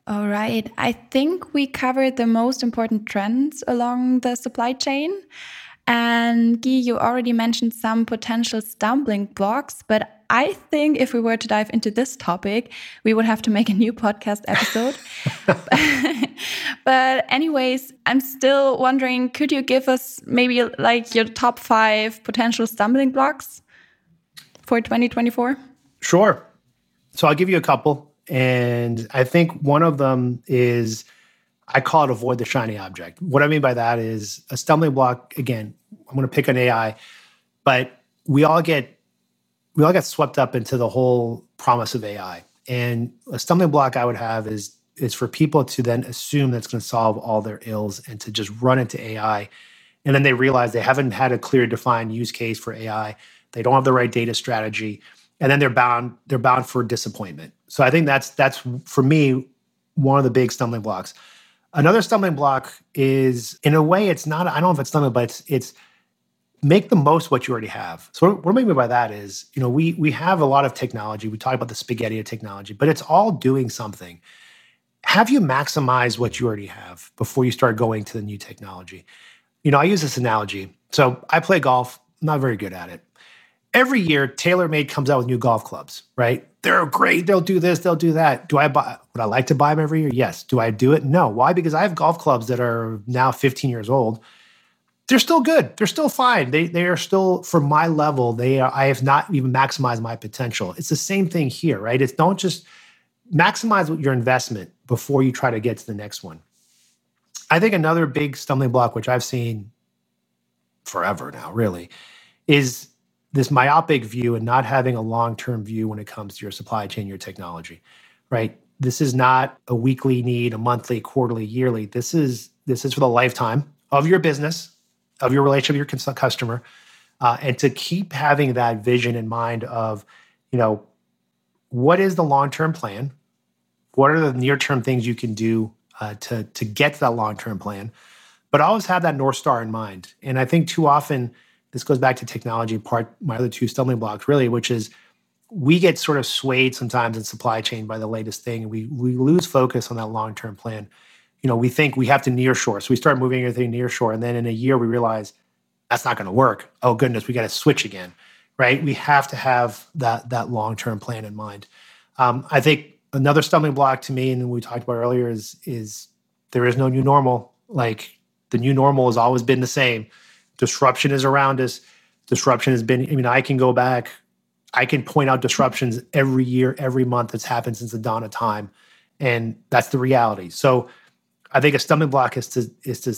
All right. I think we covered the most important trends along the supply chain. And Guy, you already mentioned some potential stumbling blocks, but I think if we were to dive into this topic, we would have to make a new podcast episode. but, anyways, I'm still wondering could you give us maybe like your top five potential stumbling blocks for 2024? Sure. So, I'll give you a couple. And I think one of them is I call it avoid the shiny object. What I mean by that is a stumbling block, again, I'm going to pick an AI, but we all get we all got swept up into the whole promise of AI. And a stumbling block I would have is is for people to then assume that's going to solve all their ills and to just run into AI. And then they realize they haven't had a clear defined use case for AI. They don't have the right data strategy. And then they're bound, they're bound for disappointment. So I think that's that's for me one of the big stumbling blocks. Another stumbling block is in a way it's not, I don't know if it's stumbling, but it's it's make the most what you already have. So what, I mean by that is, you know, we we have a lot of technology. We talk about the spaghetti of technology, but it's all doing something. Have you maximized what you already have before you start going to the new technology? You know, I use this analogy. So I play golf, not very good at it. Every year, TaylorMade comes out with new golf clubs, right? They're great. They'll do this, they'll do that. Do I buy would I like to buy them every year? Yes. Do I do it? No. Why? Because I have golf clubs that are now 15 years old they're still good. They're still fine. They they are still for my level. They are. I have not even maximized my potential. It's the same thing here, right? It's don't just maximize your investment before you try to get to the next one. I think another big stumbling block, which I've seen forever now, really, is this myopic view and not having a long term view when it comes to your supply chain, your technology, right? This is not a weekly need, a monthly, quarterly, yearly. This is this is for the lifetime of your business of your relationship with your customer, uh, and to keep having that vision in mind of, you know, what is the long term plan? What are the near term things you can do uh, to to get to that long term plan? But always have that north star in mind. And I think too often this goes back to technology part. My other two stumbling blocks, really, which is we get sort of swayed sometimes in supply chain by the latest thing, and we we lose focus on that long term plan you know, we think we have to near shore. So we start moving everything near shore. And then in a year, we realize that's not going to work. Oh, goodness, we got to switch again, right? We have to have that, that long term plan in mind. Um, I think another stumbling block to me, and we talked about earlier, is, is there is no new normal. Like the new normal has always been the same. Disruption is around us. Disruption has been, I mean, I can go back, I can point out disruptions every year, every month that's happened since the dawn of time. And that's the reality. So, I think a stumbling block is to is to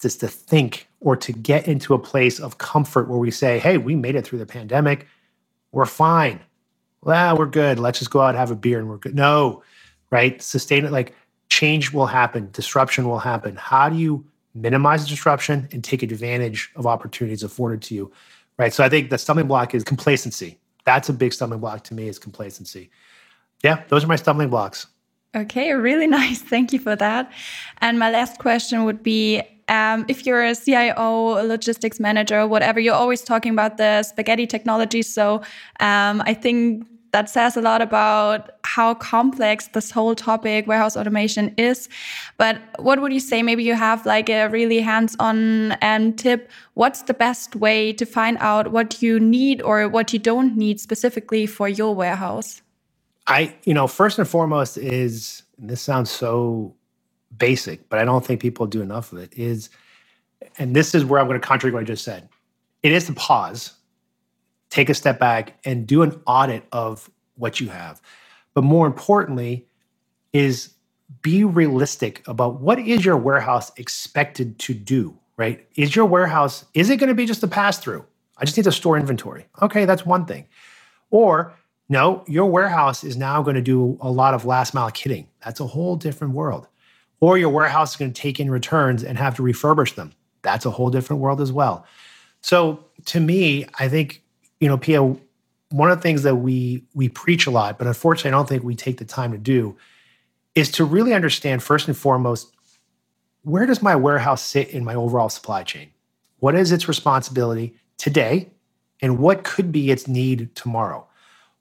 just to think or to get into a place of comfort where we say, "Hey, we made it through the pandemic. We're fine. Well, we're good. Let's just go out and have a beer and we're good." No, right? Sustain it. Like change will happen, disruption will happen. How do you minimize the disruption and take advantage of opportunities afforded to you? Right. So I think the stumbling block is complacency. That's a big stumbling block to me is complacency. Yeah, those are my stumbling blocks. Okay, really nice. Thank you for that. And my last question would be um, if you're a CIO, a logistics manager, whatever, you're always talking about the spaghetti technology. So um, I think that says a lot about how complex this whole topic, warehouse automation, is. But what would you say? Maybe you have like a really hands on um, tip. What's the best way to find out what you need or what you don't need specifically for your warehouse? I, you know, first and foremost is, and this sounds so basic, but I don't think people do enough of it, is, and this is where I'm going to contradict what I just said. It is to pause, take a step back, and do an audit of what you have. But more importantly, is be realistic about what is your warehouse expected to do, right? Is your warehouse, is it going to be just a pass through? I just need to store inventory. Okay, that's one thing. Or No, your warehouse is now going to do a lot of last mile kitting. That's a whole different world. Or your warehouse is going to take in returns and have to refurbish them. That's a whole different world as well. So to me, I think, you know, Pia, one of the things that we we preach a lot, but unfortunately I don't think we take the time to do, is to really understand first and foremost, where does my warehouse sit in my overall supply chain? What is its responsibility today? And what could be its need tomorrow?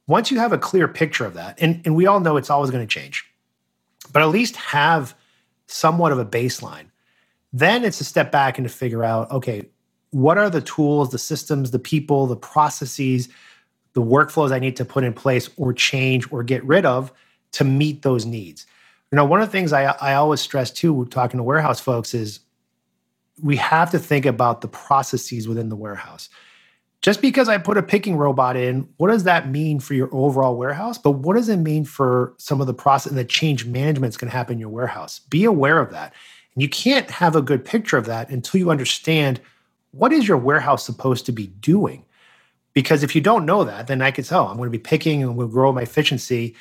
Once you have a clear picture of that, and, and we all know it's always going to change, but at least have somewhat of a baseline, then it's a step back and to figure out okay, what are the tools, the systems, the people, the processes, the workflows I need to put in place or change or get rid of to meet those needs? You know, one of the things I, I always stress too, talking to warehouse folks, is we have to think about the processes within the warehouse. Just because I put a picking robot in, what does that mean for your overall warehouse? But what does it mean for some of the process and the change management that's going to happen in your warehouse? Be aware of that. And you can't have a good picture of that until you understand what is your warehouse supposed to be doing. Because if you don't know that, then I could tell oh, I'm going to be picking and we'll grow my efficiency.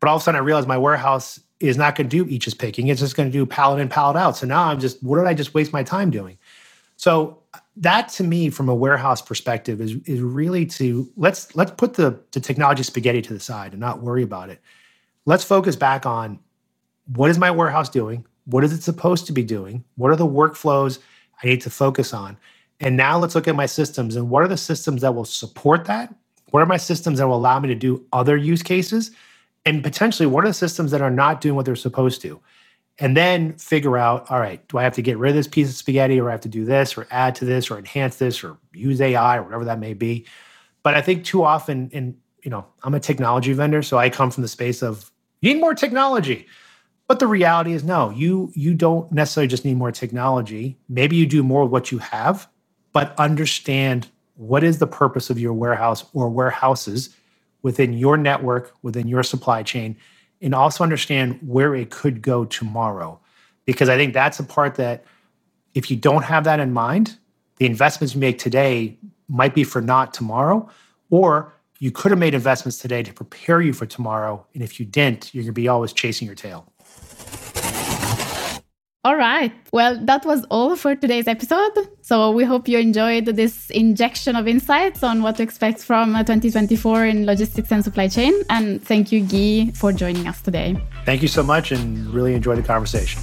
But all of a sudden I realize my warehouse is not going to do each is picking. It's just going to do pallet in, pallet out. So now I'm just, what did I just waste my time doing? So that to me, from a warehouse perspective, is is really to let's let's put the, the technology spaghetti to the side and not worry about it. Let's focus back on what is my warehouse doing? What is it supposed to be doing? What are the workflows I need to focus on? And now let's look at my systems and what are the systems that will support that? What are my systems that will allow me to do other use cases? and potentially what are the systems that are not doing what they're supposed to and then figure out all right do i have to get rid of this piece of spaghetti or i have to do this or add to this or enhance this or use ai or whatever that may be? But i think too often in you know i'm a technology vendor so i come from the space of you need more technology. But the reality is no you you don't necessarily just need more technology. Maybe you do more of what you have but understand what is the purpose of your warehouse or warehouses within your network, within your supply chain, and also understand where it could go tomorrow. Because I think that's a part that if you don't have that in mind, the investments you make today might be for not tomorrow, or you could have made investments today to prepare you for tomorrow. And if you didn't, you're going to be always chasing your tail. All right. Well, that was all for today's episode. So we hope you enjoyed this injection of insights on what to expect from uh, 2024 in logistics and supply chain. And thank you, Guy, for joining us today. Thank you so much and really enjoyed the conversation.